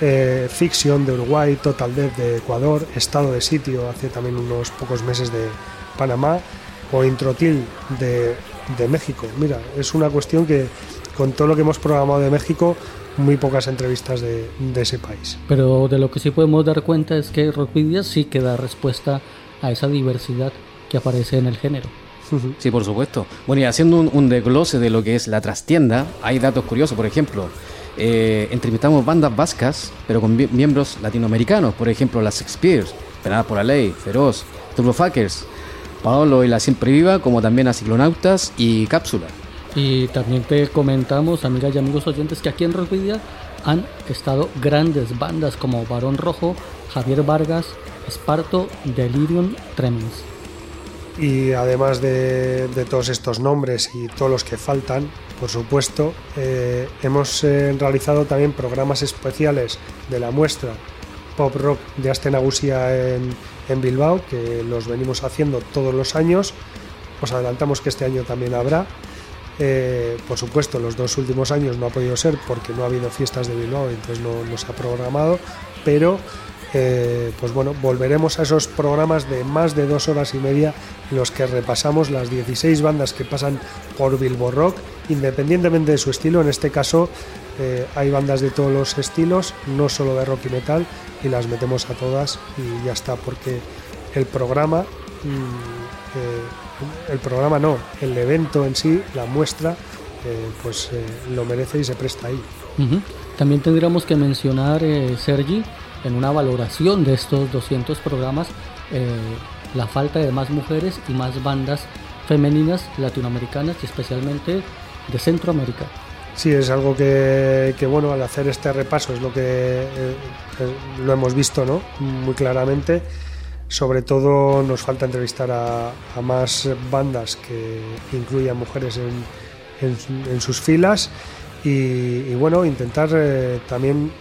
eh, Fiction de Uruguay, Total Death de Ecuador, Estado de Sitio hace también unos pocos meses de Panamá o Introtil de, de México. Mira, es una cuestión que con todo lo que hemos programado de México, muy pocas entrevistas de, de ese país. Pero de lo que sí podemos dar cuenta es que Rockvidia sí que da respuesta a esa diversidad que aparece en el género. Sí, por supuesto. Bueno, y haciendo un, un desglose de lo que es la trastienda, hay datos curiosos, por ejemplo. Eh, entrevistamos bandas vascas, pero con mi- miembros latinoamericanos, por ejemplo, las Spears, Penadas por la Ley, Feroz, Turbofuckers, Paolo y la Siempre Viva, como también a Ciclonautas y Cápsula. Y también te comentamos, amigas y amigos oyentes, que aquí en Rockvidia han estado grandes bandas como Barón Rojo, Javier Vargas, Esparto, Delirium, Tremens. Y además de, todos estos nombres y todos los que faltan, por supuesto, eh, hemos eh, realizado también programas especiales de la muestra Pop Rock de Astenagusia en, en Bilbao, que los venimos haciendo todos los años. Os adelantamos que este año también habrá. Eh, por supuesto, los dos últimos años no ha podido ser porque no ha habido fiestas de Bilbao, entonces no, no se ha programado, pero eh, pues bueno, volveremos a esos programas de más de dos horas y media en los que repasamos las 16 bandas que pasan por Bilbo Rock, independientemente de su estilo. En este caso, eh, hay bandas de todos los estilos, no solo de rock y metal, y las metemos a todas y ya está, porque el programa, mm, el programa no, el evento en sí, la muestra, eh, pues eh, lo merece y se presta ahí. También tendríamos que mencionar, eh, Sergi, en una valoración de estos 200 programas, la falta de más mujeres y más bandas femeninas latinoamericanas y especialmente de Centroamérica. Sí, es algo que, que, bueno, al hacer este repaso es lo que eh, lo hemos visto, ¿no? Muy claramente. Sobre todo nos falta entrevistar a, más bandas que incluyan mujeres en, en su- en sus filas y, y, bueno, intentar eh, también,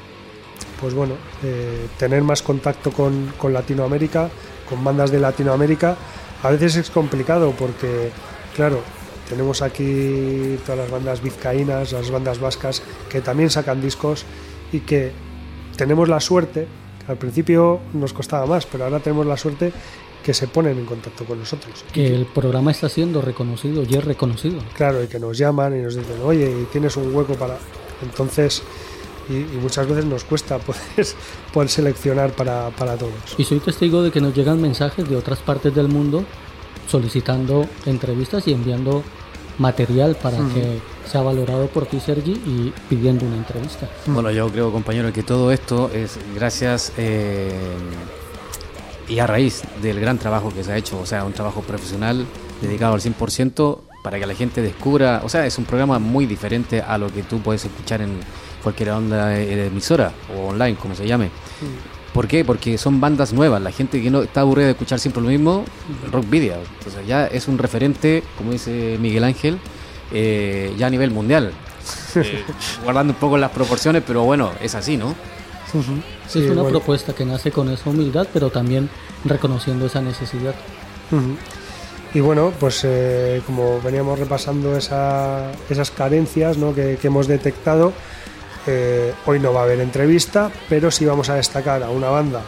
pues bueno, eh, tener más contacto con, con Latinoamérica, con bandas de Latinoamérica. A veces es complicado porque, claro, tenemos aquí todas las bandas vizcaínas, las bandas vascas, que también sacan discos y que tenemos la suerte, al principio nos costaba más, pero ahora tenemos la suerte que se ponen en contacto con nosotros. Que el programa está siendo reconocido y es reconocido. Claro, y que nos llaman y nos dicen, oye, ¿y tienes un hueco para...? Entonces, y, y muchas veces nos cuesta poder, poder seleccionar para, para todos. Y soy testigo de que nos llegan mensajes de otras partes del mundo solicitando entrevistas y enviando material para que sea valorado por ti, Sergi, y pidiendo una entrevista. Bueno, yo creo, compañero, que todo esto es gracias eh, y a raíz del gran trabajo que se ha hecho, o sea, un trabajo profesional dedicado al 100% para que la gente descubra, o sea, es un programa muy diferente a lo que tú puedes escuchar en cualquier onda de emisora o online, como se llame. ¿Por qué? Porque son bandas nuevas, la gente que no está aburrida de escuchar siempre lo mismo, Rock Video. Entonces ya es un referente, como dice Miguel Ángel, eh, ya a nivel mundial. Eh, guardando un poco las proporciones, pero bueno, es así, ¿no? es una propuesta que nace con esa humildad, pero también reconociendo esa necesidad. Y bueno, pues eh, como veníamos repasando esa- esas carencias ¿no? que, que hemos detectado, eh, hoy no va a haber entrevista, pero sí vamos a destacar a una banda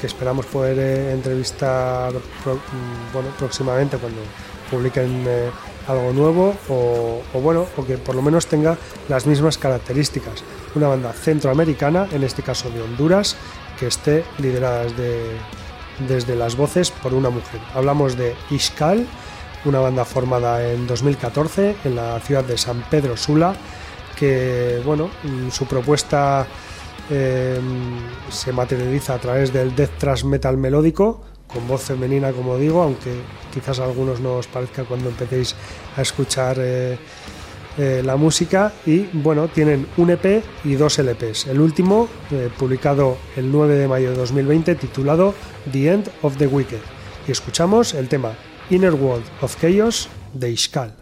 que esperamos poder eh, entrevistar mm, próximamente cuando publiquen eh, algo nuevo o, bueno, o que por lo menos tenga las mismas características. Una banda centroamericana, en este caso de Honduras, que esté liderada desde, las voces por una mujer. Hablamos de Iskal, una banda formada en 2014 en la ciudad de San Pedro Sula, que bueno, su propuesta eh, se materializa a través del death thrash metal melódico, con voz femenina, como digo, aunque quizás a algunos no os parezca cuando empecéis a escuchar eh, eh, la música. Y bueno, tienen un EP y dos LPs. El último, eh, publicado el 9 de mayo de 2020, titulado The End of the Wicked. Y escuchamos el tema Inner World of Chaos de Iskal.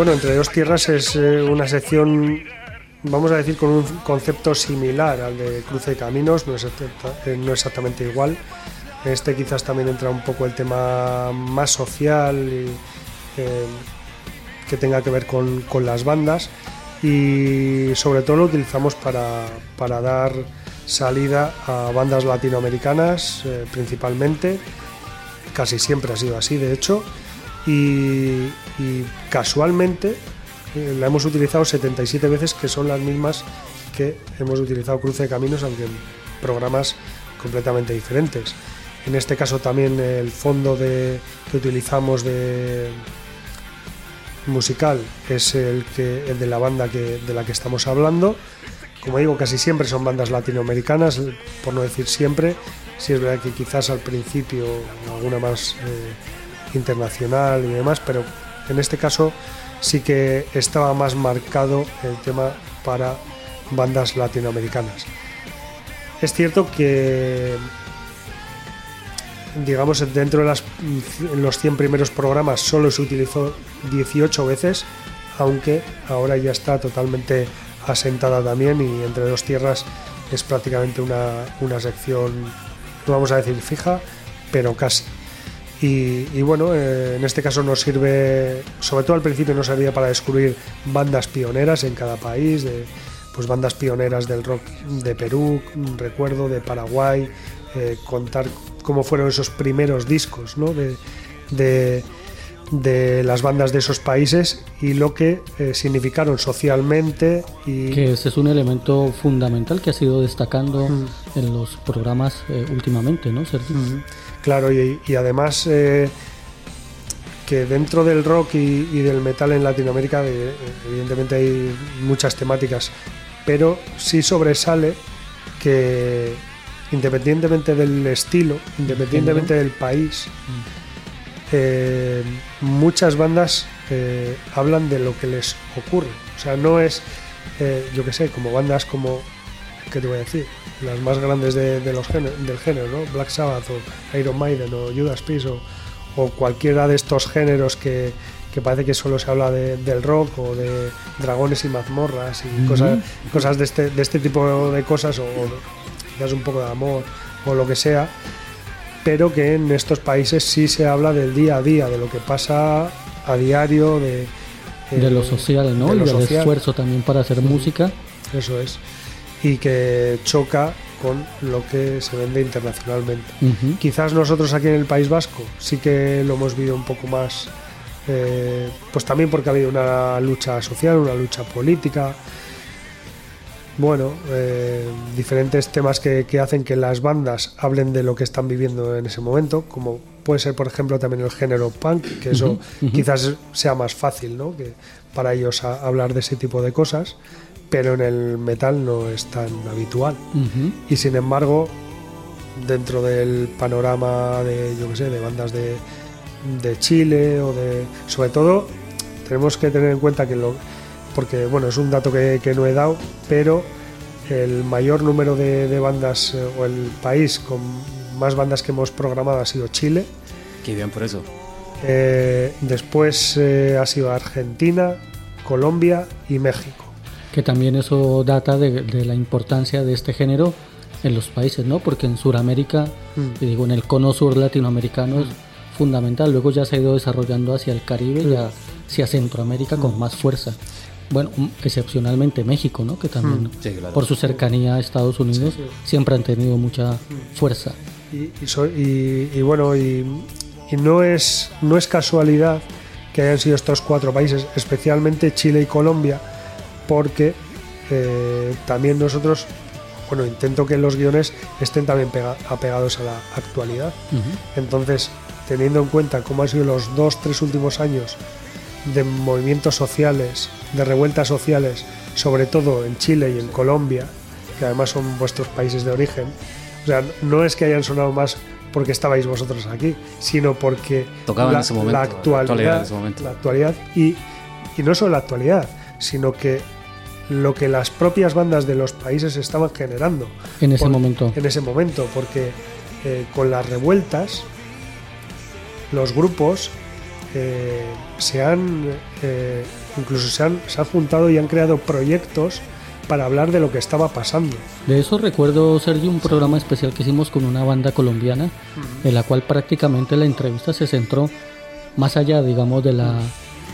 Bueno, Entre dos Tierras es eh, una sección, vamos a decir, con un concepto similar al de Cruce de Caminos, no es, eh, no exactamente igual. Este quizás también entra un poco el tema más social y, eh, que tenga que ver con, las bandas. Y sobre todo lo utilizamos para, para dar salida a bandas latinoamericanas principalmente, casi siempre ha sido así de hecho, y, casualmente eh, la hemos utilizado 77 veces, que son las mismas que hemos utilizado Cruce de Caminos, aunque en programas completamente diferentes. En este caso también el fondo de, que utilizamos de musical es el, que, el de la banda que, de la que estamos hablando. Como digo, casi siempre son bandas latinoamericanas, por no decir siempre. Si es verdad que quizás al principio alguna más eh, internacional y demás, pero en este caso sí que estaba más marcado el tema para bandas latinoamericanas. Es cierto que, digamos, dentro de las, los 100 primeros programas solo se utilizó 18 veces, aunque ahora ya está totalmente asentada también y entre dos tierras es prácticamente una, una sección, no vamos a decir fija, pero casi. Y, bueno, eh, en este caso nos sirve, sobre todo al principio nos servía para descubrir bandas pioneras en cada país, de, pues bandas pioneras del rock de Perú, recuerdo, de Paraguay, eh, contar cómo fueron esos primeros discos ¿no? de, de las bandas de esos países y lo que eh, significaron socialmente y Que ese es un elemento fundamental que ha sido destacando Mm. en los programas eh, últimamente, ¿no, Sergio? Claro, y, y además eh, que dentro del rock y, y del metal en Latinoamérica, evidentemente hay muchas temáticas, pero sí sobresale que independientemente del estilo, independientemente del país, eh, muchas bandas eh, hablan de lo que les ocurre. O sea, no es, eh, yo que sé, como bandas como, ¿qué te voy a decir? Las más grandes de, de los género- del género, ¿no? Black Sabbath o Iron Maiden o Judas Priest o, o cualquiera de estos géneros que, que parece que solo se habla de- del rock o de dragones y mazmorras y cosas, cosas de, este, de este tipo de cosas o, o quizás un poco de amor o lo que sea pero que en estos países sí se habla del día a día, de lo que pasa a diario, de, De lo eh, social, ¿no? de Y lo del social. esfuerzo también para hacer música. Eso es. Y que choca con lo que se vende internacionalmente. Quizás nosotros aquí en el País Vasco sí que lo hemos vivido un poco más, eh, pues también porque ha habido una lucha social, una lucha política. Bueno, eh, diferentes temas que, que hacen que las bandas hablen de lo que están viviendo en ese momento, como puede ser, por ejemplo, también el género punk, que eso quizás sea más fácil, ¿no? Que para ellos a- hablar de ese tipo de cosas, pero en el metal no es tan habitual. Y sin embargo, dentro del panorama de, yo qué sé, de bandas de, de Chile o de. Sobre todo, tenemos que tener en cuenta que lo. Porque, bueno, es un dato que, que no he dado, pero el mayor número de, de bandas eh, o el país con más bandas que hemos programado ha sido Chile. Qué bien por eso. Eh, después eh, ha sido Argentina, Colombia y México. Que también eso data de, de la importancia de este género en los países, ¿no? Porque en Sudamérica, Mm. y digo, en el cono sur latinoamericano es fundamental. Luego ya se ha ido desarrollando hacia el Caribe y a- hacia Centroamérica con más fuerza. Bueno, mm, excepcionalmente México, ¿no? Que también, Mm. Sí, claro. por su cercanía a Estados Unidos, Sí, sí. siempre han tenido mucha fuerza. Y, y so- y- y bueno, y, y no, es, no es casualidad que hayan sido estos cuatro países, especialmente Chile y Colombia, porque eh, también nosotros, bueno, intento que los guiones estén también pega- apegados a la actualidad. Entonces, teniendo en cuenta cómo han sido los dos, tres últimos años de movimientos sociales, de revueltas sociales, sobre todo en Chile y en Colombia, que además son vuestros países de origen, o sea, no es que hayan sonado más porque estabais vosotros aquí, sino porque Tocaba en la, ese momento, la la actualidad, actualidad en ese momento. la actualidad y, y no solo la actualidad, sino que lo que las propias bandas de los países estaban generando En ese Por- momento. en ese momento, porque eh, con las revueltas los grupos eh, se han eh, incluso se han, se han juntado y han creado proyectos para hablar de lo que estaba pasando. De eso recuerdo, Sergio, un programa especial que hicimos con una banda colombiana, en la cual prácticamente la entrevista se centró más allá, digamos, de la...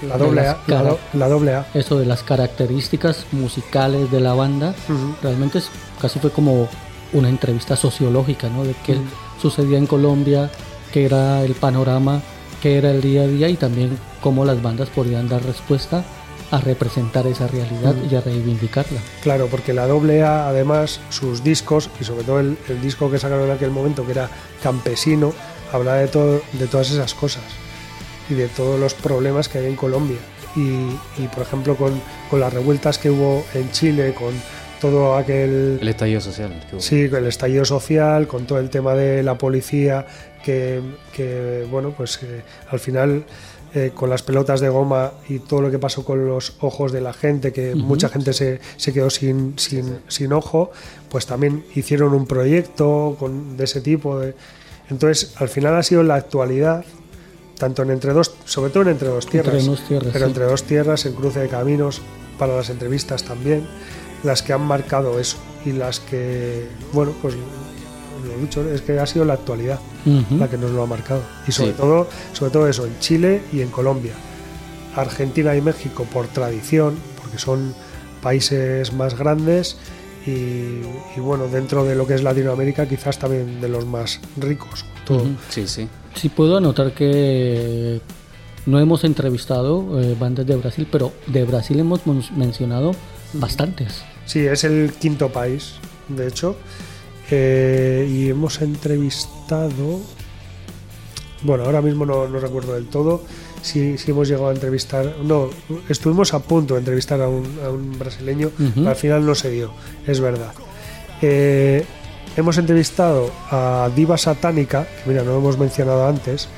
La doble A, la, do- la doble A. Eso de las características musicales de la banda, realmente es- casi fue como una entrevista sociológica, ¿no? De qué Ujú. sucedía en Colombia, qué era el panorama, qué era el día a día y también cómo las bandas podían dar respuesta a representar esa realidad Ujú. y a reivindicarla. Claro, porque la doble A, además, sus discos, y sobre todo el, el disco que sacaron en aquel momento, que era Campesino, hablaba de, todo, de todas esas cosas y de todos los problemas que hay en Colombia. Y, y, por ejemplo, con, con las revueltas que hubo en Chile, con todo aquel... El estallido social. que hubo. Sí, con el estallido social, con todo el tema de la policía, que, que, bueno, pues eh, al final eh, con las pelotas de goma y todo lo que pasó con los ojos de la gente, que mucha gente se, se quedó sin, sin, sin ojo, pues también hicieron un proyecto con, de ese tipo. de- Entonces, al final ha sido la actualidad, tanto en entre dos, sobre todo en entre dos Entre tierras, dos tierras, pero sí. entre dos tierras, en cruce de caminos, para las entrevistas también, las que han marcado eso y las que, bueno, pues lo dicho, es que ha sido la actualidad la que nos lo ha marcado. Y sobre Sí. todo, sobre todo eso, en Chile y en Colombia. Argentina y México por tradición, porque son países más grandes y, y, bueno, dentro de lo que es Latinoamérica quizás también de los más ricos. Todo. Sí, sí. Sí puedo anotar que no hemos entrevistado eh, bandas de Brasil, pero de Brasil hemos mencionado bastantes. Sí, es el quinto país, de hecho. Eh, y hemos entrevistado. Bueno, ahora mismo no, no recuerdo del todo si, si hemos llegado a entrevistar. No, estuvimos a punto de entrevistar a un, a un brasileño, pero al final no se dio, es verdad. Eh, hemos entrevistado a Diva Satánica, que mira, no lo hemos mencionado antes,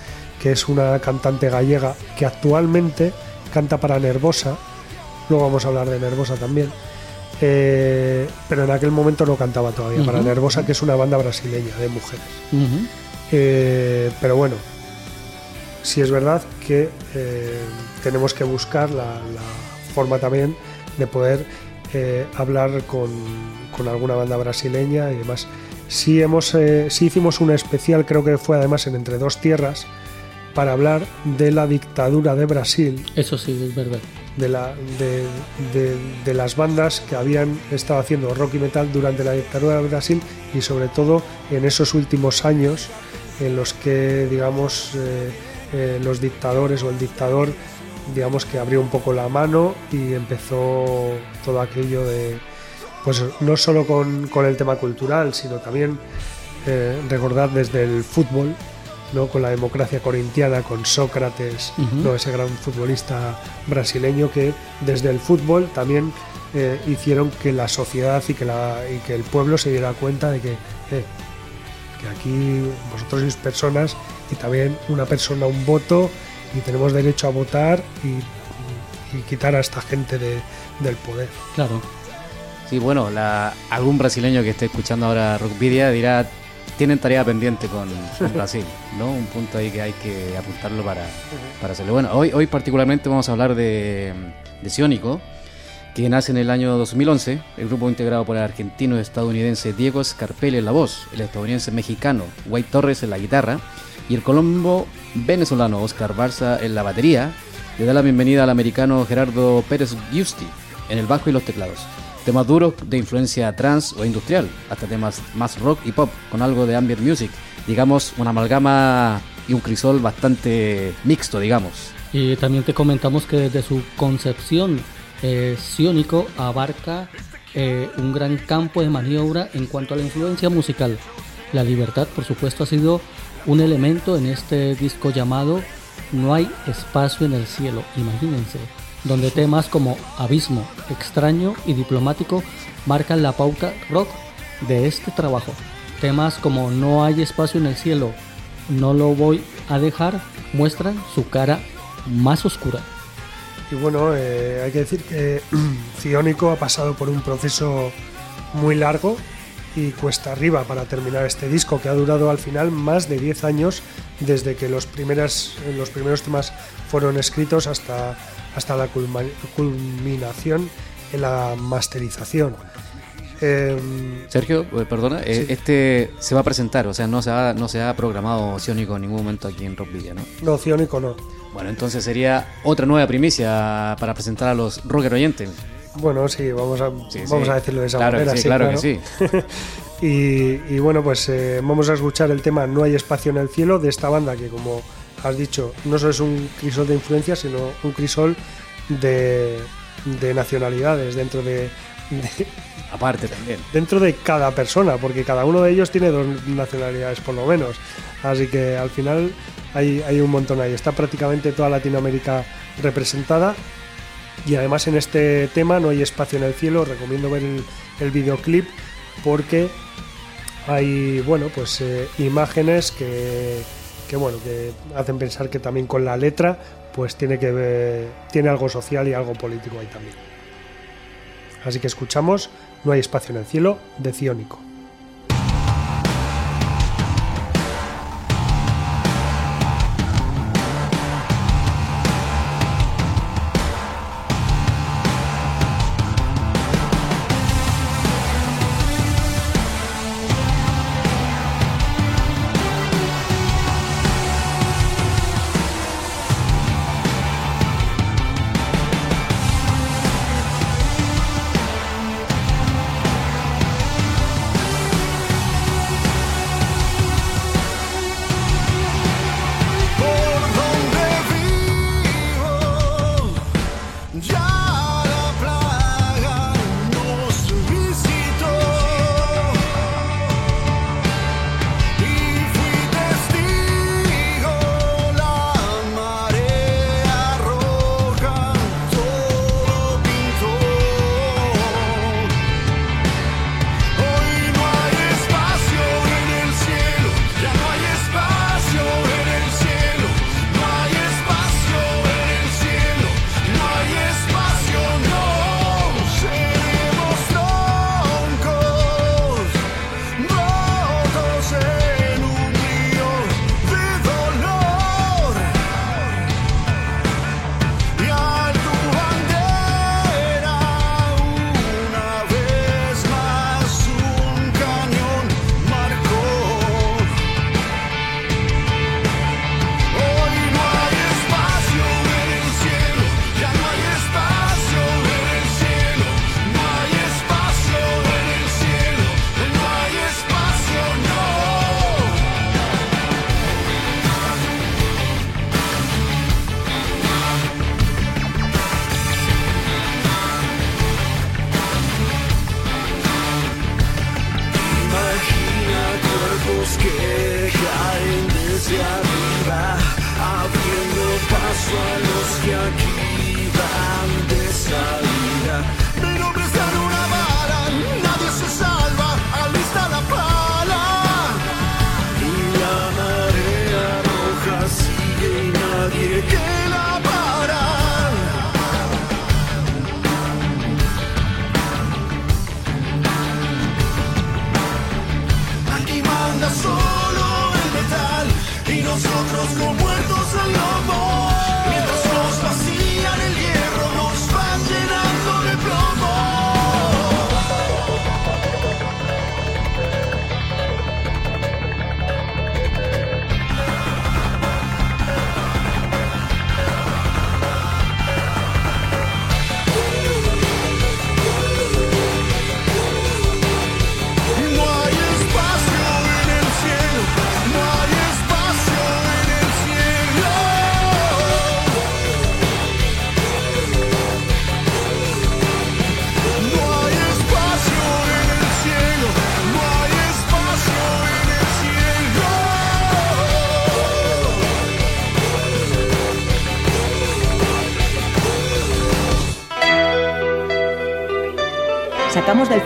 que es una cantante gallega que actualmente canta para Nervosa. Luego vamos a hablar de Nervosa también. Eh, pero en aquel momento no cantaba todavía para. Nervosa, que es una banda brasileña de mujeres. Eh, pero bueno, sí es verdad que eh, tenemos que buscar la, la forma también de poder hablar con, con alguna banda brasileña y demás. Sí, hemos, eh, sí hicimos un especial, creo que fue además en Entre Dos Tierras, para hablar de la dictadura de Brasil Eso sí, es verdad. De, la, de, de- de las bandas que habían estado haciendo rock y metal durante la dictadura de Brasil y sobre todo en esos últimos años en los que digamos eh, eh, los dictadores o el dictador digamos que abrió un poco la mano y empezó todo aquello de pues no solo con, el tema cultural sino también eh, recordar desde el fútbol ¿no? con la democracia corintiana, con Sócrates. ¿no? ese gran futbolista brasileño que desde el fútbol también eh, hicieron que la sociedad y que, la, y que el pueblo se diera cuenta de que, eh, que aquí vosotros sois personas y también una persona un voto y tenemos derecho a votar y, y- y quitar a esta gente de- del poder. Claro. Sí, bueno, la, algún brasileño que esté escuchando ahora Rockvidia dirá, tienen tarea pendiente con, con Brasil, ¿no? Un punto ahí que hay que apuntarlo para, para hacerlo. Bueno, hoy, hoy particularmente vamos a hablar de, de Siónico, que nace en el año 2011, el grupo integrado por el argentino estadounidense Diego Scarpelli en la voz, el estadounidense mexicano White Torres en la guitarra y el colombo venezolano Oscar Barza en la batería, le da la bienvenida al americano Gerardo Pérez Giusti en el bajo y los teclados. Temas duros de influencia trans o industrial, hasta temas más rock y pop, con algo de ambient music. Digamos, una amalgama y un crisol bastante mixto, digamos. Y también te comentamos que desde su concepción, eh, abarca eh, un gran campo de maniobra en cuanto a la influencia musical. La libertad, por supuesto, ha sido un elemento en este disco llamado No hay espacio en el cielo, imagínense, donde temas como Abismo, Extraño y Diplomático marcan la pauta rock de este trabajo. Temas como No hay espacio en el cielo, No lo voy a dejar, muestran su cara más oscura. Y bueno, eh, hay que decir que Ciónico ha pasado por un proceso muy largo y cuesta arriba para terminar este disco que ha durado al final más de 10 años desde que los, primeras, los primeros temas fueron escritos hasta, hasta la culminación en la masterización. Em, Sergio, eh, perdona, eh, Sí. este se va a presentar, o sea, no se ha, no se ha programado Siónico en ningún momento aquí en Rockvidia, ¿no? no, Ciónico no. Bueno, entonces sería otra nueva primicia para presentar a los rocker oyentes. Bueno, sí, vamos a, Sí, vamos sí. a decirlo de esa Claro que manera. sí, claro que sí. y, y bueno, pues eh, vamos a escuchar el tema No hay espacio en el cielo de esta banda que, como has dicho, no solo es un crisol de influencia, sino un crisol de, de nacionalidades dentro de, de- Aparte también. dentro de cada persona, porque cada uno de ellos tiene dos nacionalidades por lo menos. Así que al final hay, hay un montón ahí. Está prácticamente toda Latinoamérica representada. Y además en este tema no hay espacio en el cielo. Recomiendo ver el, el videoclip porque hay bueno pues eh, imágenes que, que bueno, que hacen pensar que también con la letra pues tiene que ver, tiene algo social y algo político ahí también. Así que escuchamos No hay espacio en el cielo de Ciónico.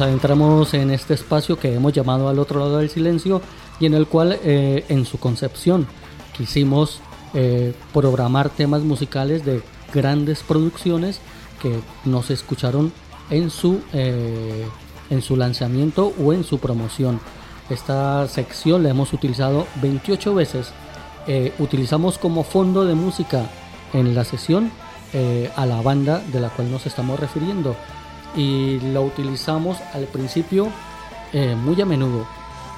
Adentramos en este espacio que hemos llamado al otro lado del silencio y en el cual eh, en su concepción quisimos eh, programar temas musicales de grandes producciones que nos escucharon en su, eh, en su lanzamiento o en su promoción. Esta sección la hemos utilizado 28 veces. Eh, utilizamos como fondo de música en la sesión a la banda de la cual nos estamos refiriendo y la utilizamos al principio eh, muy a menudo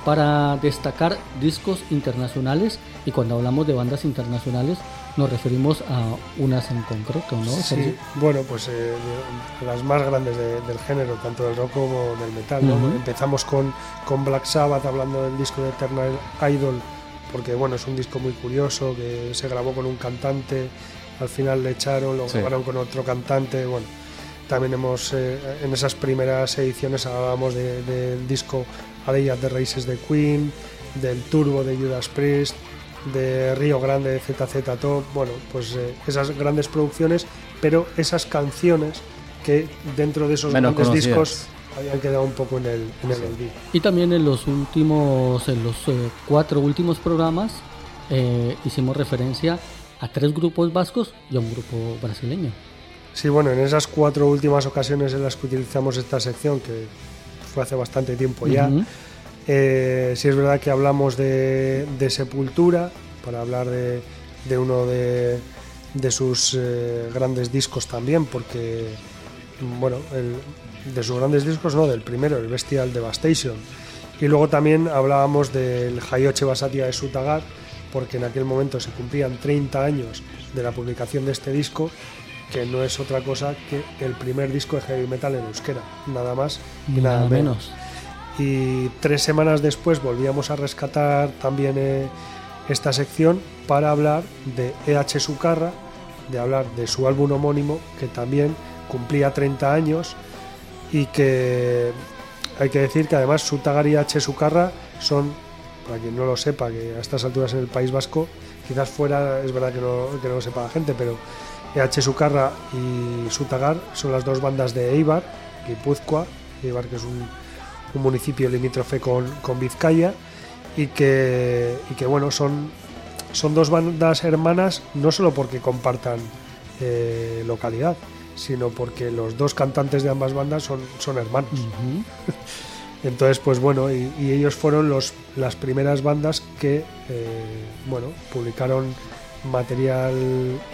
para destacar discos internacionales y cuando hablamos de bandas internacionales nos referimos a unas en concreto, ¿no? Sí, Sergio? bueno, pues eh, las más grandes de- del género, tanto del rock como del metal. Empezamos con, con Black Sabbath hablando del disco de Eternal Idol porque bueno, es un disco muy curioso que se grabó con un cantante, al final le echaron, lo Sí. grabaron con otro cantante, bueno. También hemos, eh, en esas primeras ediciones hablábamos de- del disco A Day at the Races de Queen, del Turbo de Judas Priest, de Río Grande de ZZ Top, bueno, pues eh, esas grandes producciones, pero esas canciones que dentro de esos Menos grandes conocidas. discos habían quedado un poco en el, en el olvido. Y también en los últimos, en los eh, cuatro últimos programas, eh, hicimos referencia a tres grupos vascos y a un grupo brasileño. Sí, bueno, en esas cuatro últimas ocasiones en las que utilizamos esta sección, que fue hace bastante tiempo ya, eh, sí es verdad que hablamos de, de Sepultura, para hablar de, de uno de, de sus eh, grandes discos también, porque, bueno, el- de sus grandes discos, no, del primero, el Bestial Devastation. Y luego también hablábamos del Hayoche Basatia de Sutagar, porque en aquel momento se cumplían 30 años de la publicación de este disco, que no es otra cosa que el primer disco de heavy metal en euskera, nada más y nada, Nada menos. menos. Y tres semanas después volvíamos a rescatar también eh, esta sección para hablar de EH Sucarra, de hablar de su álbum homónimo, que también cumplía 30 años y que hay que decir que además Sutagar y EH Sucarra son, para quien no lo sepa, que a estas alturas en el País Vasco, quizás fuera, es verdad que no, que no lo sepa la gente, pero EH Sucarra y Sutagar son las dos bandas de Eibar, Guipúzcoa, Eibar que es un, un municipio limítrofe con, con Vizcaya y que, y que bueno, son, son dos bandas hermanas no solo porque compartan eh, localidad, sino porque los dos cantantes de ambas bandas son, son hermanos. Entonces, pues bueno, y, y ellos fueron los, las primeras bandas que, eh, bueno, publicaron material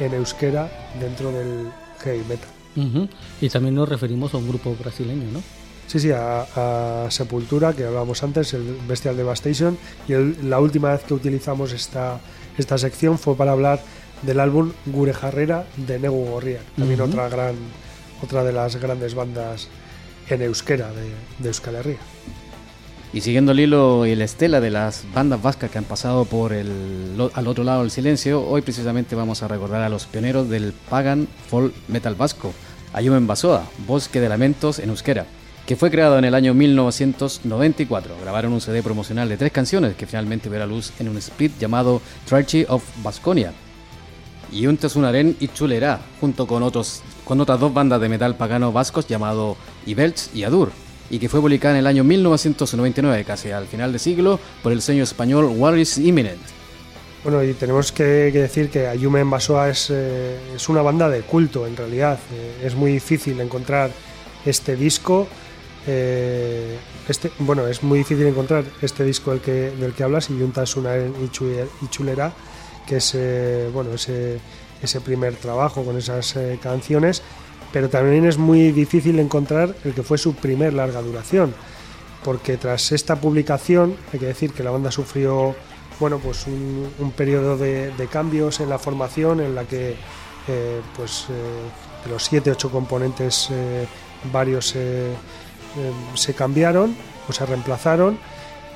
en euskera dentro del heavy metal. Ujú. Y también nos referimos a un grupo brasileño, ¿no? Sí, sí, a, a Sepultura, que hablábamos antes, el Bestial Devastation, y el- la última vez que utilizamos esta, esta sección fue para hablar del álbum Gurejarrera de Negu Gorria, también Ujú. otra gran otra de las grandes bandas en euskera de, de Euskal Herria. Y siguiendo el hilo y el estela de las bandas vascas que han pasado por el, al otro lado del silencio, hoy precisamente vamos a recordar a los pioneros del pagan folk metal vasco, Ayumen Basoa, Bosque de Lamentos en euskera, que fue creado en el año 1994. Grabaron un CD promocional de tres canciones que finalmente verá luz en un split llamado Tragedy of Basconia. Y un Tesunaren y Chulera, junto con, otros, con otras dos bandas de metal pagano vascos llamado Ibelch y Adur, y que fue publicada en el año 1999, casi al final de siglo, por el sello español War is Imminent. Bueno, y tenemos que, decir que Ayume en Basoa es, eh, es una banda de culto, en realidad. Eh, es muy difícil encontrar este disco. eh, este, bueno, es muy difícil encontrar este disco del que, del que hablas, y Junta es una Chulera, que es bueno, ese, ese primer trabajo con esas canciones, pero también es muy difícil encontrar el que fue su primer larga duración, porque tras esta publicación hay que decir que la banda sufrió bueno, pues un, periodo de, cambios en la formación en la que eh, pues eh, de los siete ocho componentes eh, varios eh, se cambiaron o se reemplazaron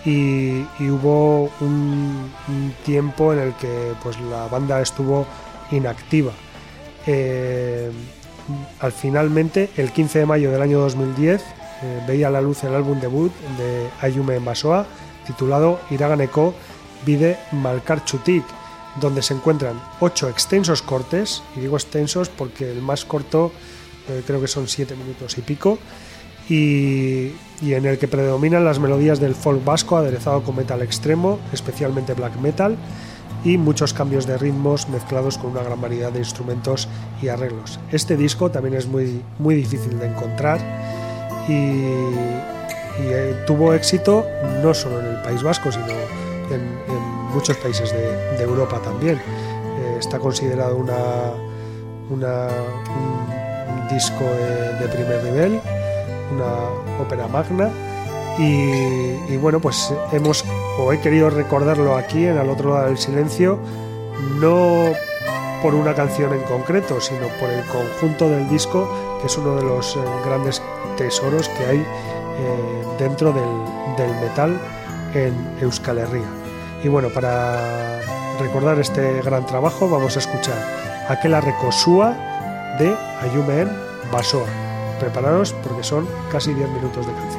y, y hubo un, un tiempo en el que pues la banda estuvo inactiva al finalmente el 15 de mayo del año 2010 eh, veía la luz el álbum debut de Ayume en Basoa titulado Iraganeko Vide Malkarchutik donde se encuentran ocho extensos cortes y digo extensos porque el más corto eh, creo que son siete minutos y pico y, y en el que predominan las melodías del folk vasco aderezado con metal extremo, especialmente black metal, y muchos cambios de ritmos mezclados con una gran variedad de instrumentos y arreglos. Este disco también es muy, muy difícil de encontrar y, eh, tuvo éxito no solo en el País Vasco, sino en, muchos países de, Europa también. Eh, está considerado una, una- un, disco de- de primer nivel una ópera magna y, bueno pues hemos o he querido recordarlo aquí en al otro lado del silencio no por una canción en concreto sino por el conjunto del disco que es uno de los eh, grandes tesoros que hay eh, dentro del, del metal en Euskal Herria Y bueno, para recordar este gran trabajo vamos a escuchar Aquela Recosúa de Ayumen Basoa. Prepararos porque son casi 10 minutos de canción.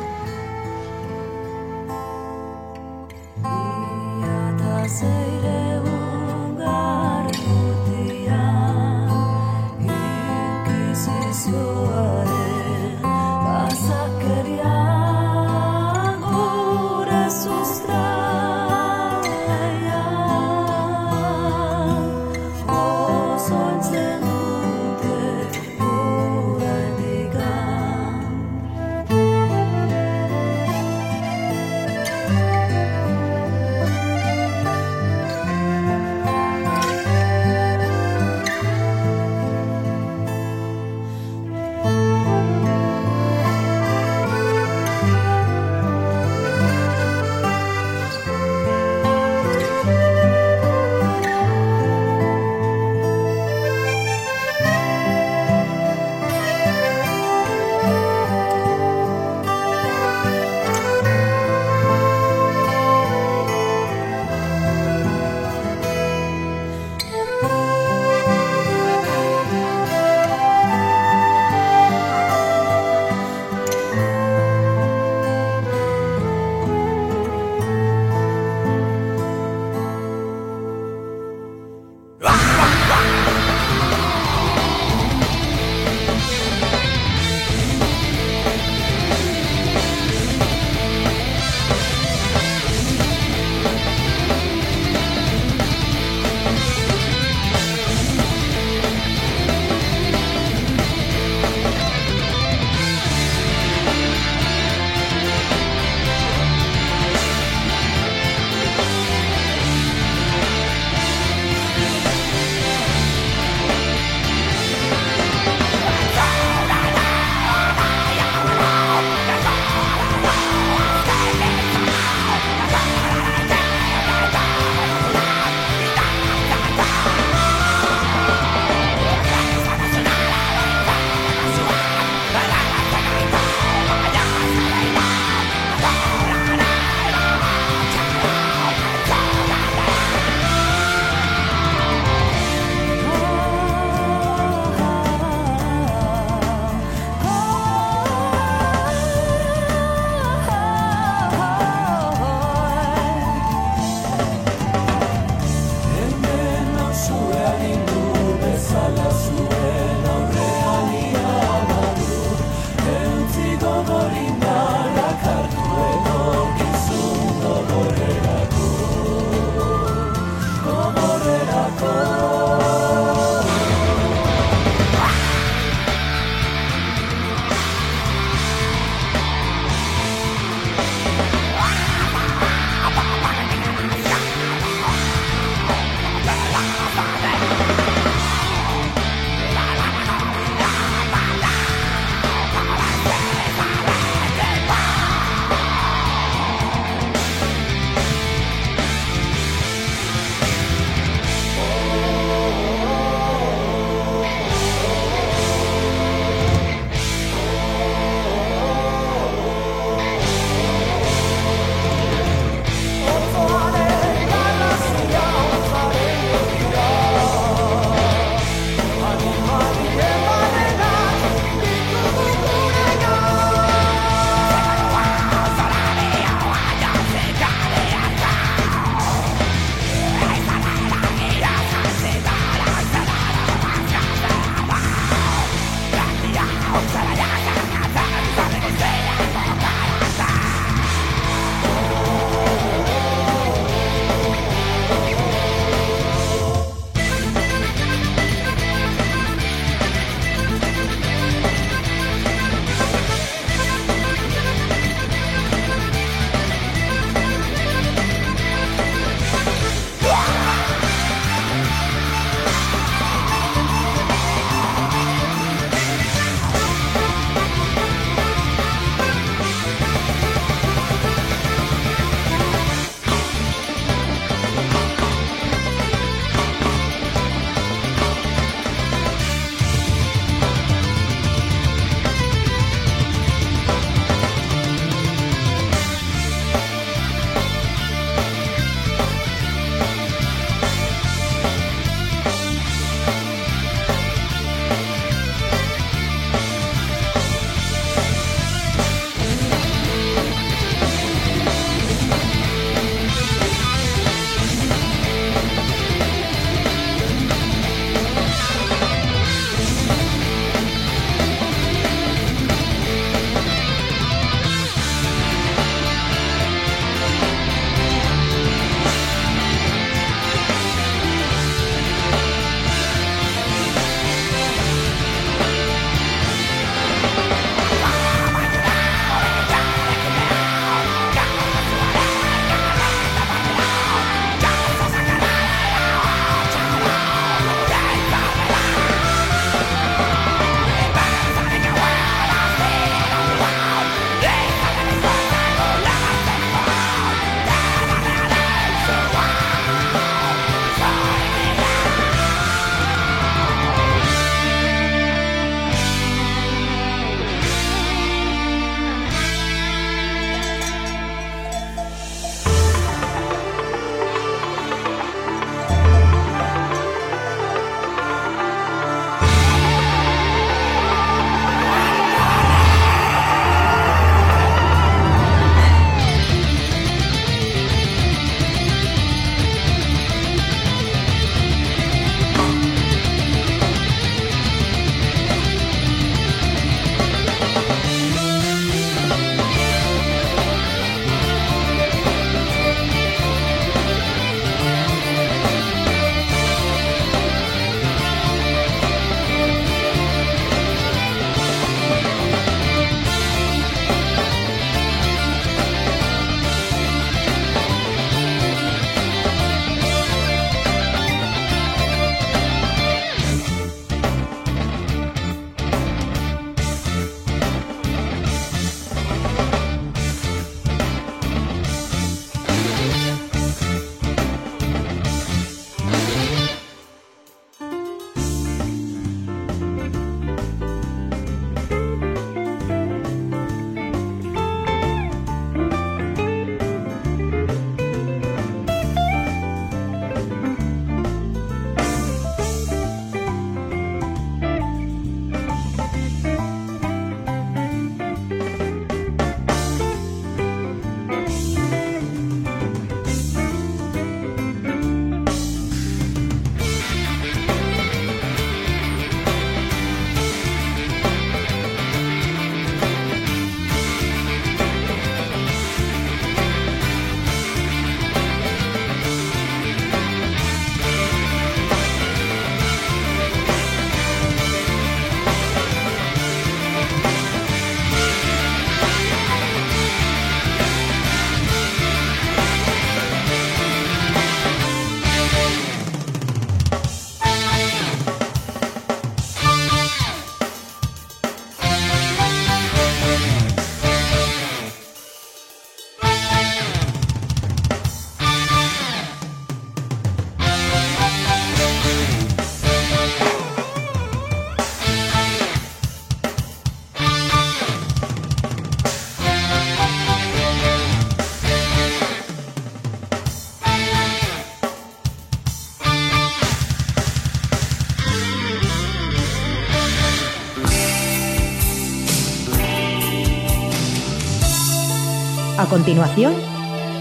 Continuación,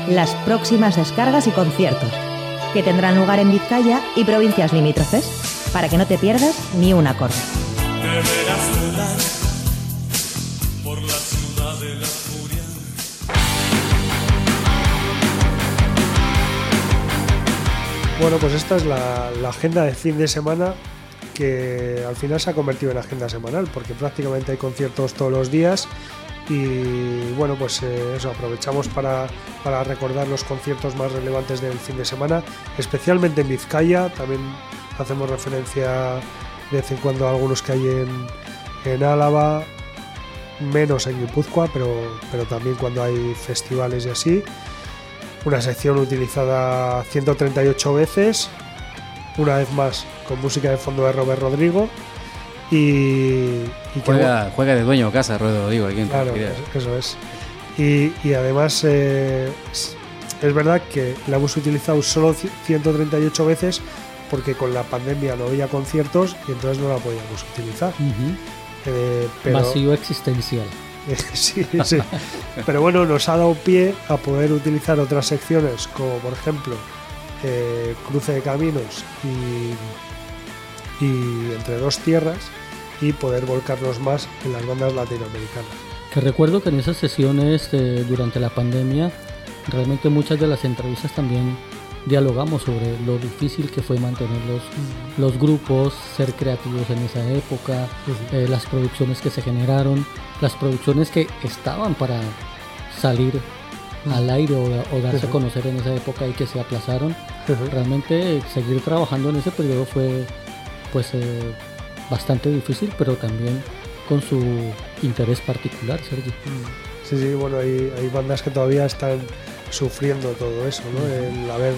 las próximas descargas y conciertos, que tendrán lugar en Vizcaya y provincias limítrofes, para que no te pierdas ni un acorde. Bueno, pues esta es la, la agenda de fin de semana que al final se ha convertido en agenda semanal porque prácticamente hay conciertos todos los días y bueno pues eh, eso aprovechamos para, para recordar los conciertos más relevantes del fin de semana especialmente en Vizcaya. También hacemos referencia de vez en cuando a algunos que hay en, en Álava menos en Guipúzcoa pero, pero también cuando hay festivales y así. Una sección utilizada 138 veces una vez más con música de fondo de Robert Rodrigo y, y que Juega, juega de dueño de casa, Ruedo, digo, aquí en Claro, eso es. Y, y además eh, es, verdad que la hemos utilizado solo ci- 138 veces porque con la pandemia no había conciertos y entonces no la podíamos utilizar. Eh, pero, Vacío existencial. sí, sí. Pero bueno, nos ha dado pie a poder utilizar otras secciones como por ejemplo eh, Cruce de Caminos y, y Entre dos Tierras y poder volcarnos más en las bandas latinoamericanas. Que recuerdo que en esas sesiones eh, durante la pandemia, realmente muchas de las entrevistas también dialogamos sobre lo difícil que fue mantener los, los grupos, ser creativos en esa época, eh, las producciones que se generaron, las producciones que estaban para salir al aire o, o darse a conocer en esa época y que se aplazaron. Realmente seguir trabajando en ese periodo fue pues eh, bastante difícil, pero también con su interés particular, Sergio. Sí, sí, bueno, hay, hay bandas que todavía están sufriendo todo eso, ¿no? El haber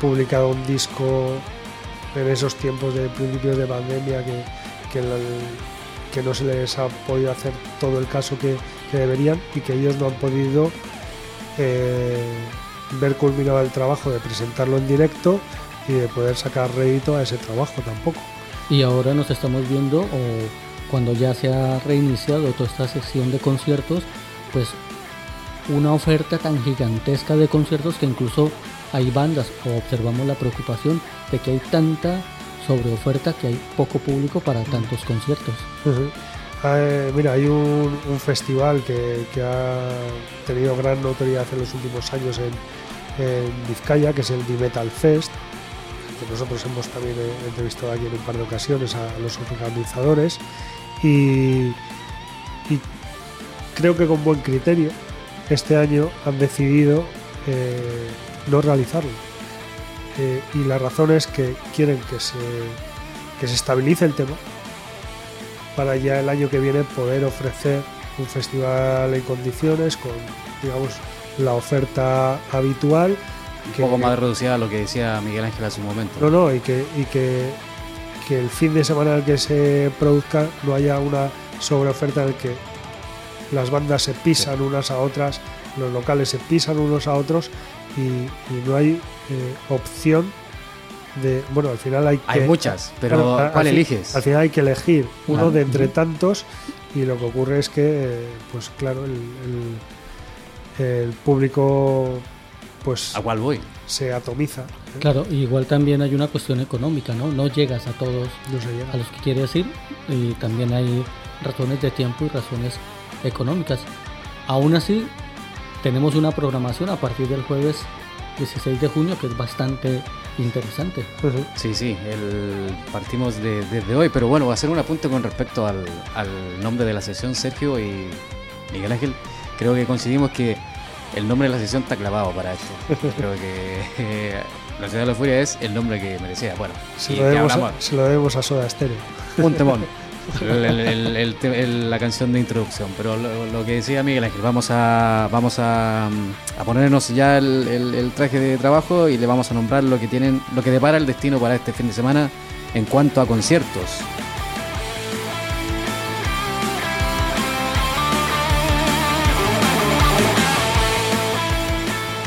publicado un disco en esos tiempos de principios de pandemia que, que, la- que no se les ha podido hacer todo el caso que, que deberían y que ellos no han podido eh, ver culminado el trabajo de presentarlo en directo y de poder sacar rédito a ese trabajo tampoco. Y ahora nos estamos viendo, o cuando ya se ha reiniciado toda esta sección de conciertos, pues una oferta tan gigantesca de conciertos que incluso hay bandas o observamos la preocupación de que hay tanta sobreoferta que hay poco público para tantos conciertos. Eh, mira, hay un, festival que, ha tenido gran notoriedad en los últimos años en, en Vizcaya, que es el Metal Fest, que nosotros hemos también eh, entrevistado aquí en un par de ocasiones a, los organizadores, y, y creo que con buen criterio este año han decidido eh, no realizarlo. Eh, y la razón es que quieren que se, que se estabilice el tema para ya el año que viene poder ofrecer un festival en condiciones con, digamos, la oferta habitual. Un poco más reducida a lo que decía Miguel Ángel hace un momento. No, no, y que, y que, que el fin de semana en el que se produzca no haya una sobreoferta en el que las bandas se pisan unas a otras, los locales se pisan unos a otros y, y no hay eh, opción de. Bueno, al final hay que. Hay muchas, pero al- ¿cuál al eliges? Al final hay que elegir uno Claro. de entre tantos y lo que ocurre es que, eh, pues claro, el, el- el público pues ¿A cuál voy? se atomiza. ¿eh? Claro, igual también hay una cuestión económica, ¿no? No llegas a todos No se llega. a los que quieres ir y también hay razones de tiempo y razones económicas. Aún así, tenemos una programación a partir del jueves 16 de junio que es bastante interesante. Sí, sí, el, partimos de- desde hoy, pero bueno, hacer un apunte con respecto al, al nombre de la sesión, Sergio y Miguel Ángel. Creo que coincidimos que el nombre de la sesión está clavado para esto. Creo que eh, La Ciudad de la Furia es el nombre que merecía. Bueno, Se, lo debemos a, se lo debemos a Soda Stereo. un temón. El- el- el- la canción de introducción. Pero lo, lo que decía Miguel Ángel, vamos a vamos a, a ponernos ya el traje de trabajo y le vamos a nombrar lo que tienen, lo que depara el destino para este fin de semana en cuanto a conciertos.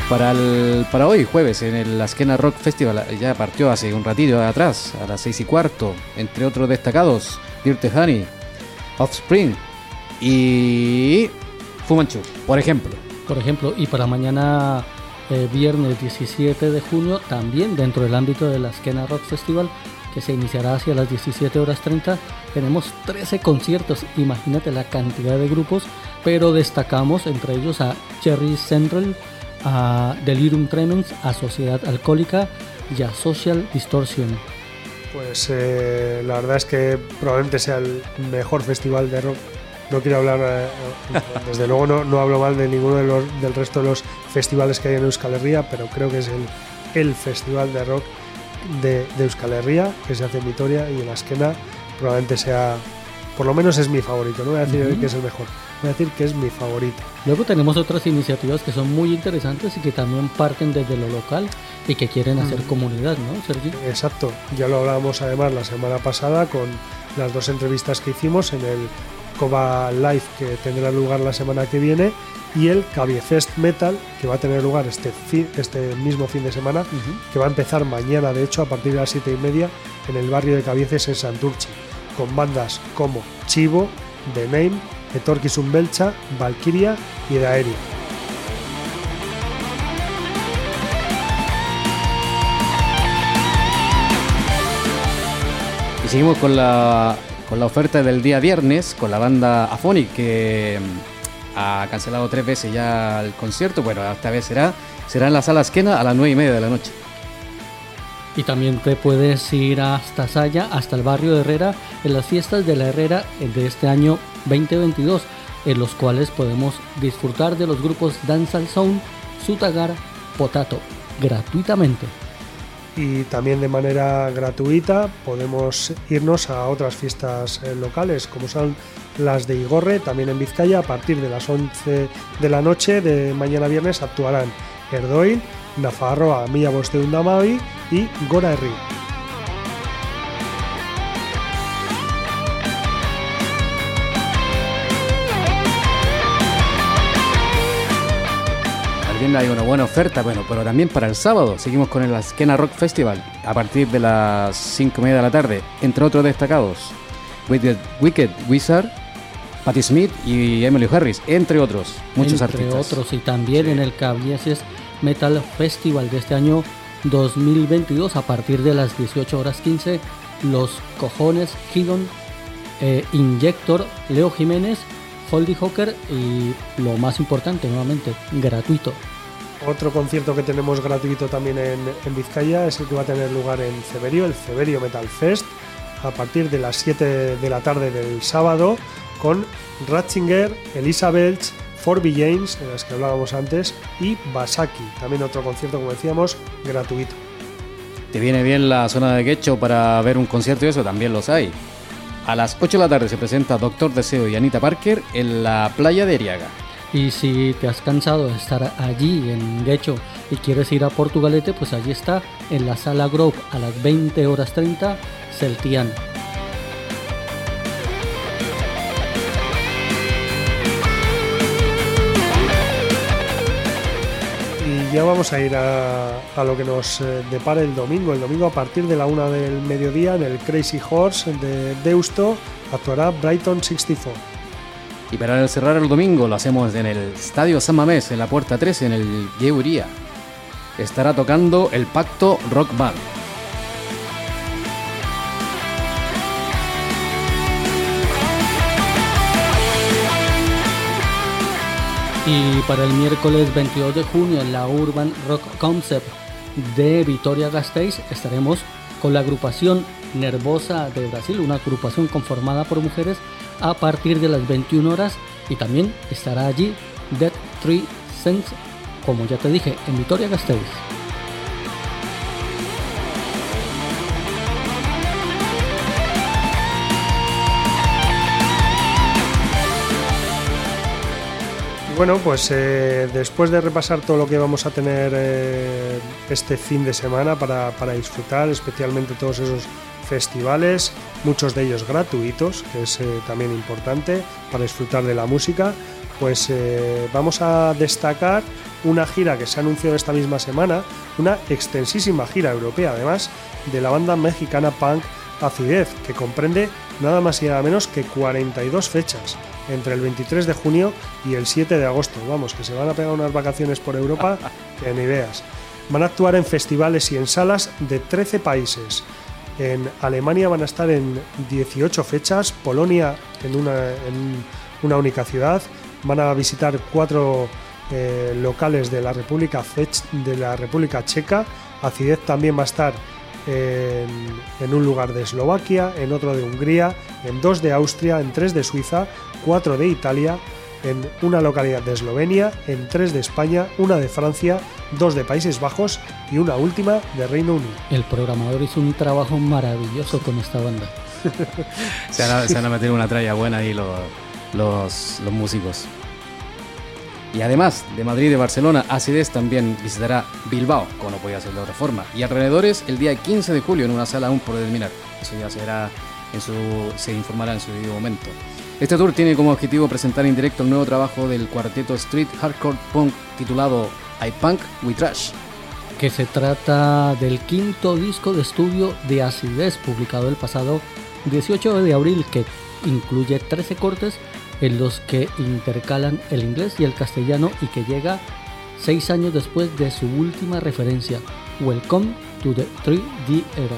Para, el- para hoy, jueves, en el Askena Rock Festival, ya partió hace un ratito atrás, a las seis y cuarto, entre otros destacados, Dirty Honey, Offspring y Fumanchu, por ejemplo. por ejemplo, y para mañana eh, viernes 17 de junio, también dentro del ámbito de la Esquena Rock Festival, que se iniciará hacia las 17 horas 30, tenemos 13 conciertos, imagínate la cantidad de grupos, pero destacamos entre ellos a Cherry Central, a Delirium Tremens, a Sociedad Alcohólica y a Social Distortion. Pues eh, la verdad es que probablemente sea el mejor festival de rock. No quiero hablar, eh, desde luego no, no hablo mal de ninguno de los, del resto de los festivales que hay en Euskal Herria, pero creo que es el, el festival de rock de, de Euskal Herria, que se hace en Vitoria y en la esquena, probablemente sea, por lo menos es mi favorito, no voy a decir que es el mejor, voy a decir que es mi favorito. Luego tenemos otras iniciativas que son muy interesantes y que también parten desde lo local y que quieren hacer comunidad, ¿no, Sergi? Exacto, ya lo hablábamos además la semana pasada con las dos entrevistas que hicimos en el Coba Live que tendrá lugar la semana que viene y el Cabiefest Metal que va a tener lugar este, fi- este mismo fin de semana que va a empezar mañana de hecho a partir de las 7 y media en el barrio de Cabieces en Santurchi con bandas como Chivo, The Name, Etorkizun Belcha, Valkyria y Daeria. Y seguimos con la, con la oferta del día viernes con la banda Aphonic que mm, ha cancelado tres veces ya el concierto. Bueno, esta vez será, será en la sala esquena a las nueve y media de la noche. Y también te puedes ir hasta Saya, hasta el barrio de Herrera, en las fiestas de la Herrera de este año 2022, en los cuales podemos disfrutar de los grupos Danzal Sound, Sutagar, Potato, gratuitamente. y también de manera gratuita podemos irnos a otras fiestas eh, locales como son las de Igorre, también en Vizcaya, a partir de las 11 de la noche de mañana viernes actuarán Erdoil, Nafarroa, Mila Bosteun Damabi y Gora Herri. También hay una buena oferta, bueno, pero también para el sábado seguimos con el Esquena Rock Festival a partir de las 5 y media de la tarde, entre otros destacados, Wicked, Wicked Wizard, Patti Smith y Emily Harris, entre otros, muchos entre artistas. otros, y también en el Cabieces Metal Festival de este año 2022 a partir de las 18 horas 15 los cojones Hidon eh, Injector Leo Jiménez Holdy Hawker y lo más importante nuevamente gratuito. Otro concierto que tenemos gratuito también en, en Vizcaya es el que va a tener lugar en Ceberio, el Ceberio Metal Fest, a partir de las 7 de la tarde del sábado, con Ratzinger, Elisa Belch, Forby James, de las que hablábamos antes, y Basaki. También otro concierto, como decíamos, gratuito. ¿Te viene bien la zona de Quecho para ver un concierto y eso? También los hay. A las 8 de la tarde se presenta Doctor Deseo y Anita Parker en la playa de Eriaga. y si te has cansado de estar allí en Guecho y quieres ir a Portugalete pues allí está en la sala Grove a las 20 horas 30 Celtian ya vamos a ir a, lo que nos eh, depara el domingo. El domingo a partir de la una del mediodía en el Crazy Horse de Deusto actuará Brighton 64. Y para cerrar el domingo lo hacemos en el Estadio San Mamés, en la puerta 13, en el Yeuría. Estará tocando el Pacto Rock Band. Y para el miércoles 22 de junio en la Urban Rock Concept de Vitoria Gasteiz estaremos con la agrupación Nervosa de Brasil, una agrupación conformada por mujeres a partir de las 21 horas y también estará allí Dead Tree Sense, como ya te dije, en Vitoria Gasteiz. Bueno, pues eh, después de repasar todo lo que vamos a tener eh, este fin de semana para, para disfrutar, especialmente todos esos festivales, muchos de ellos gratuitos, que es eh, también importante para disfrutar de la música, pues vamos a destacar una gira que se ha anunciado esta misma semana, una extensísima gira europea además, de la banda mexicana punk Acidez, que comprende nada más y nada menos que 42 fechas entre el 23 de junio y el 7 de agosto. Vamos, que se van a pegar unas vacaciones por Europa que ni veas. Van a actuar en festivales y en salas de 13 países. En Alemania van a estar en 18 fechas, Polonia en una, en una única ciudad, van a visitar cuatro eh, locales de la República de la República Checa. Acidez también va a estar en, en un lugar de Eslovaquia, en otro de Hungría, en dos de Austria, en tres de Suiza, cuatro de Italia, en una localidad de Eslovenia, en tres de España, una de Francia, dos de Países Bajos y una última de Reino Unido. El programador hizo un trabajo maravilloso con esta banda. Se van, a, se a meter una tralla buena ahí los, los, los músicos. Y además de Madrid y de Barcelona, Acidez también visitará Bilbao, como no podía ser de otra forma, y alrededores el día 15 de julio en una sala aún por determinar. Eso ya será en su, se informará en su debido momento. Este tour tiene como objetivo presentar en directo el nuevo trabajo del cuarteto Street Hardcore Punk titulado I Punk We Trash. que se trata del quinto disco de estudio de Acidez publicado el pasado 18 de abril que incluye 13 cortes en los que intercalan el inglés y el castellano y que llega 6 años después de su última referencia, Welcome to the 3D Era.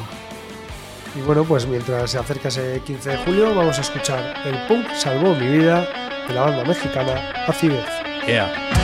Y bueno, pues mientras se acerca ese 15 de julio, vamos a escuchar El Punk Salvó Mi Vida de la banda mexicana Acidez. Thank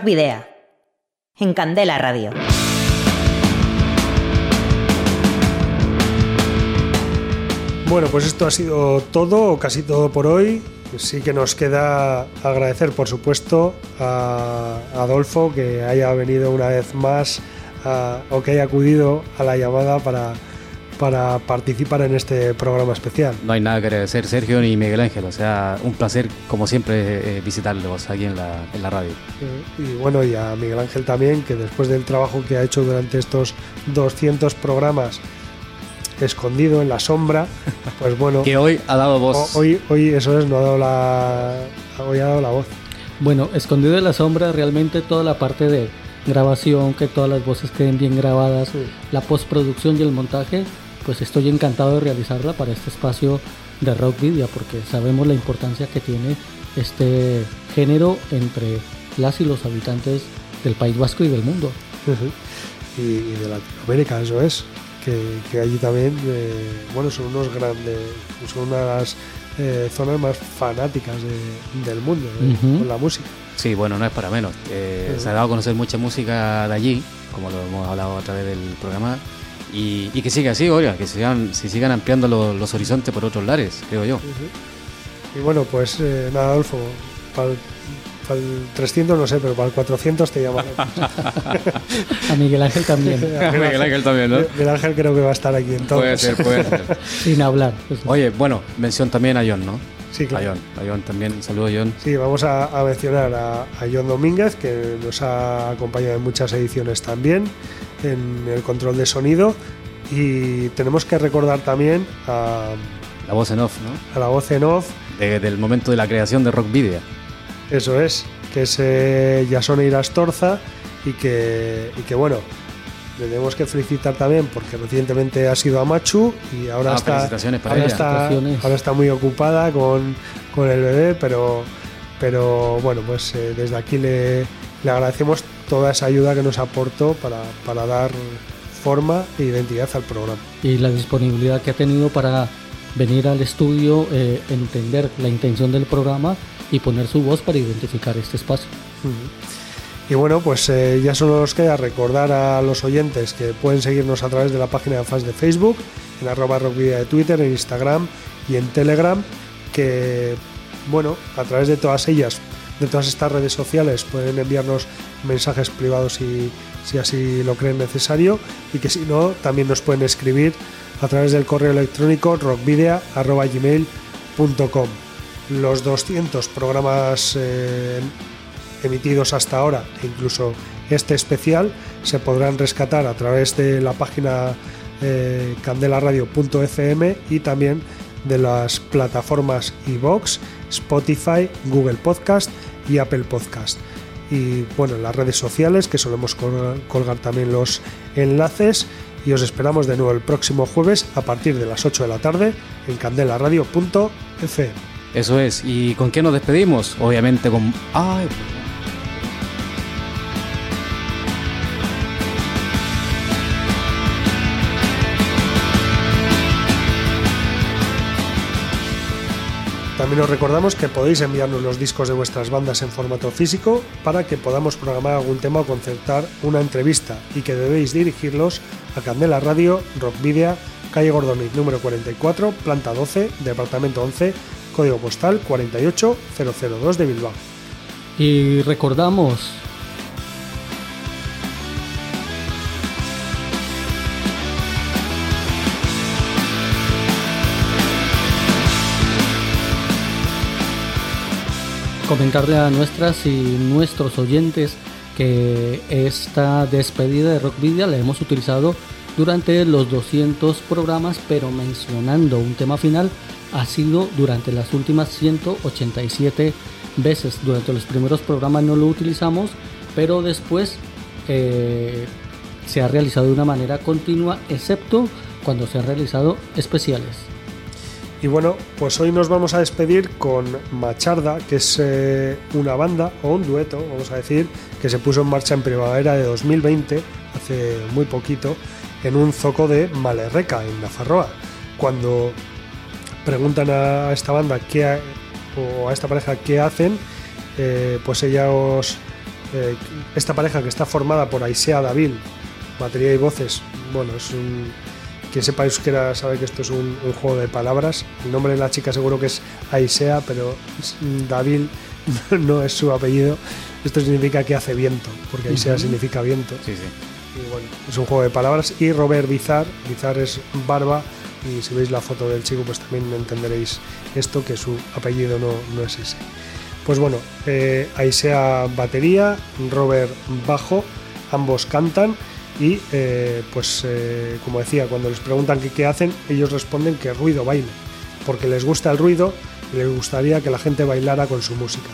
Rock Video. En Candela Radio. Bueno, pues esto ha sido todo, o casi todo por hoy. Sí que nos queda agradecer, por supuesto, a Adolfo que haya venido una vez más o que haya acudido a la llamada para, para participar en este programa especial. No hay nada que agradecer, Sergio ni Miguel Ángel. O sea, un placer, como siempre, eh, visitarlos aquí en la, en la radio. Eh, Y bueno, y a Miguel Ángel también, que después del trabajo que ha hecho durante estos 200 programas escondido en la sombra, pues bueno. Que hoy ha dado voz. ho- Hoy, hoy eso es, no ha dado la. Hoy ha dado la voz. Bueno, escondido en la sombra, realmente toda la parte de grabación, que todas las voces queden bien grabadas, la postproducción y el montaje, pues estoy encantado de realizarla para este espacio de Rock Video, porque sabemos la importancia que tiene este género entre las y los habitantes del País Vasco y del mundo. y, y de Latinoamérica, eso es. Que, que allí también, eh, bueno, son unos grandes, son una de las eh, zonas más fanáticas de- del mundo eh, con la música. Sí, bueno, no es para menos. Eh. Se ha dado a conocer mucha música de allí, como lo hemos hablado a través del programa. Y, y que siga así, oiga, que sigan, se sigan ampliando los, los horizontes por otros lares, creo yo. Y bueno, pues eh, nada, Adolfo, para el, 300 no sé, pero para el 400 te llamaré. A Miguel Ángel también. A Miguel Ángel también, ¿no? Miguel Ángel creo que va a estar aquí en todo. Puede ser, puede ser. Sin hablar. Oye, bueno, mención también a John, ¿no? Sí, claro. A John, a John también, un saludo John. Sí, vamos a, a mencionar a, a John Domínguez, que nos ha acompañado en muchas ediciones también, en el control de sonido. Y tenemos que recordar también a, La voz en off, ¿no? a la voz en off, De- del momento de la creación de Rock Video. eso es, que es eh, Jasone Irastorza, y que, y que bueno, le tenemos que felicitar también porque recientemente ha sido a Machu y ahora Ah, está, para ahora está, Felicitaciones. ahora está muy ocupada con, con el bebé, pero, pero bueno, pues eh, desde aquí le, le agradecemos toda esa ayuda que nos aportó para, para dar forma e identidad al programa. y la disponibilidad que ha tenido para venir al estudio, eh, entender la intención del programa y poner su voz para identificar este espacio. Y bueno, pues eh, ya solo nos queda recordar a los oyentes que pueden seguirnos a través de la página de fans de Facebook, en arroba rockvidia de Twitter, en Instagram y en Telegram, que bueno, a través de todas ellas, de todas estas redes sociales, pueden enviarnos mensajes privados si, si así lo creen necesario. Y que si no, también nos pueden escribir a través del correo electrónico rockvidia.gmail.com Los 200 programas eh, emitidos hasta ahora e incluso este especial se podrán rescatar a través de la página eh, candelaradio.fm y también de las plataformas iVoox, Spotify, Google Podcast y Apple Podcast. Y bueno, en las redes sociales que solemos col- colgar también los enlaces y os esperamos de nuevo el próximo jueves a partir de las 8 de la tarde en candelaradio.fm. Eso es. ¿Y con qué nos despedimos? Obviamente con. ¡Ay! También os recordamos que podéis enviarnos los discos de vuestras bandas en formato físico para que podamos programar algún tema o concertar una entrevista y que debéis dirigirlos a Candela Radio, Rockvidia, calle Gordoniz número 44, planta 12, departamento 11, código postal 48002 de Bilbao. Y recordamos comentarle a nuestras y nuestros oyentes que esta despedida de Rockvidia la hemos utilizado durante los 200 programas, pero mencionando un tema final ha sido durante las últimas 187 veces. Durante los primeros programas no lo utilizamos, pero después eh, se ha realizado de una manera continua, excepto cuando se han realizado especiales. Y bueno, pues hoy nos vamos a despedir con Macharda, que es eh, una banda o un dueto, vamos a decir, que se puso en marcha en primavera de 2020, hace muy poquito, en un zoco de Malerreca, en Nafarroa. Cuando preguntan a esta banda qué o a esta pareja qué hacen, eh, pues ella os, eh, esta pareja que está formada por Aisea Davil, batería y voces, bueno, es un... Quien sepa euskera sabe que esto es un, un juego de palabras. El nombre de la chica seguro que es Aisea, pero es- Davil no es su apellido. Esto significa que hace viento, porque Aisea significa viento. Sí, sí. Y bueno, es un juego de palabras. Y Robert Bizar, Bizar es barba, y si veis la foto del chico, pues también entenderéis esto, que su apellido no, no es ese. Pues bueno, eh, Aisea batería, Robert bajo, ambos cantan y eh, pues eh, como decía, cuando les preguntan qué hacen, ellos responden que ruido baile, porque les gusta el ruido y les gustaría que la gente bailara con su música.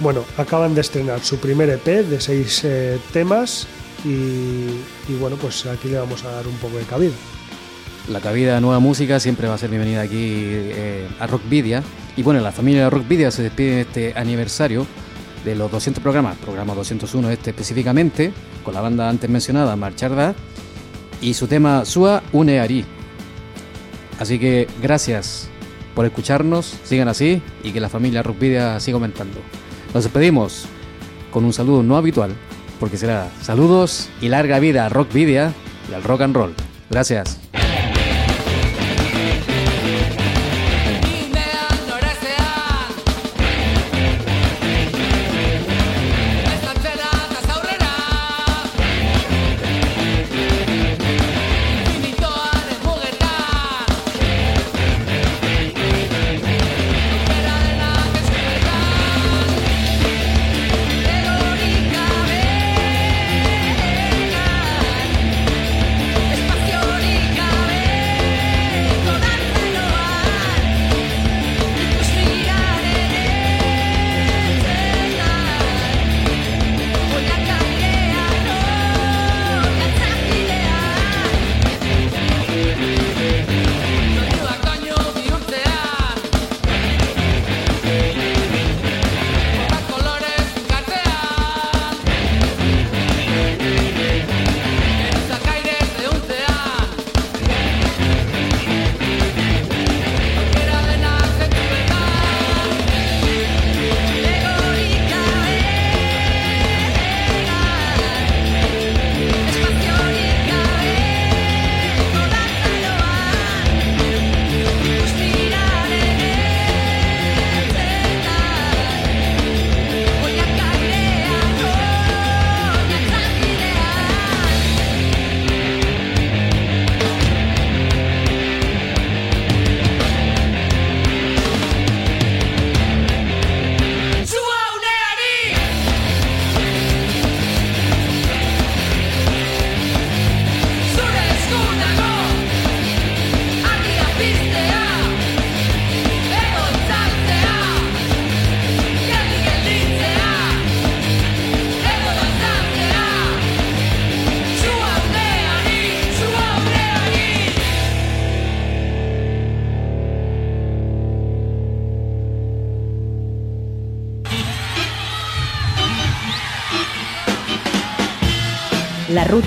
Bueno, acaban de estrenar su primer EP de seis eh, temas y, bueno, pues aquí le vamos a dar un poco de cabida. La cabida de nueva música siempre va a ser bienvenida aquí a Rockvidia. Y bueno, la familia de Rockvidia se despide este aniversario de los 200 programas, programa 201 este específicamente, con la banda antes mencionada, Marcharda, y su tema Sua Une Ari. Así que gracias por escucharnos, sigan así y que la familia Rockvidia siga aumentando. Nos despedimos con un saludo no habitual, porque será saludos y larga vida a Rockvidia y al rock and roll. Gracias.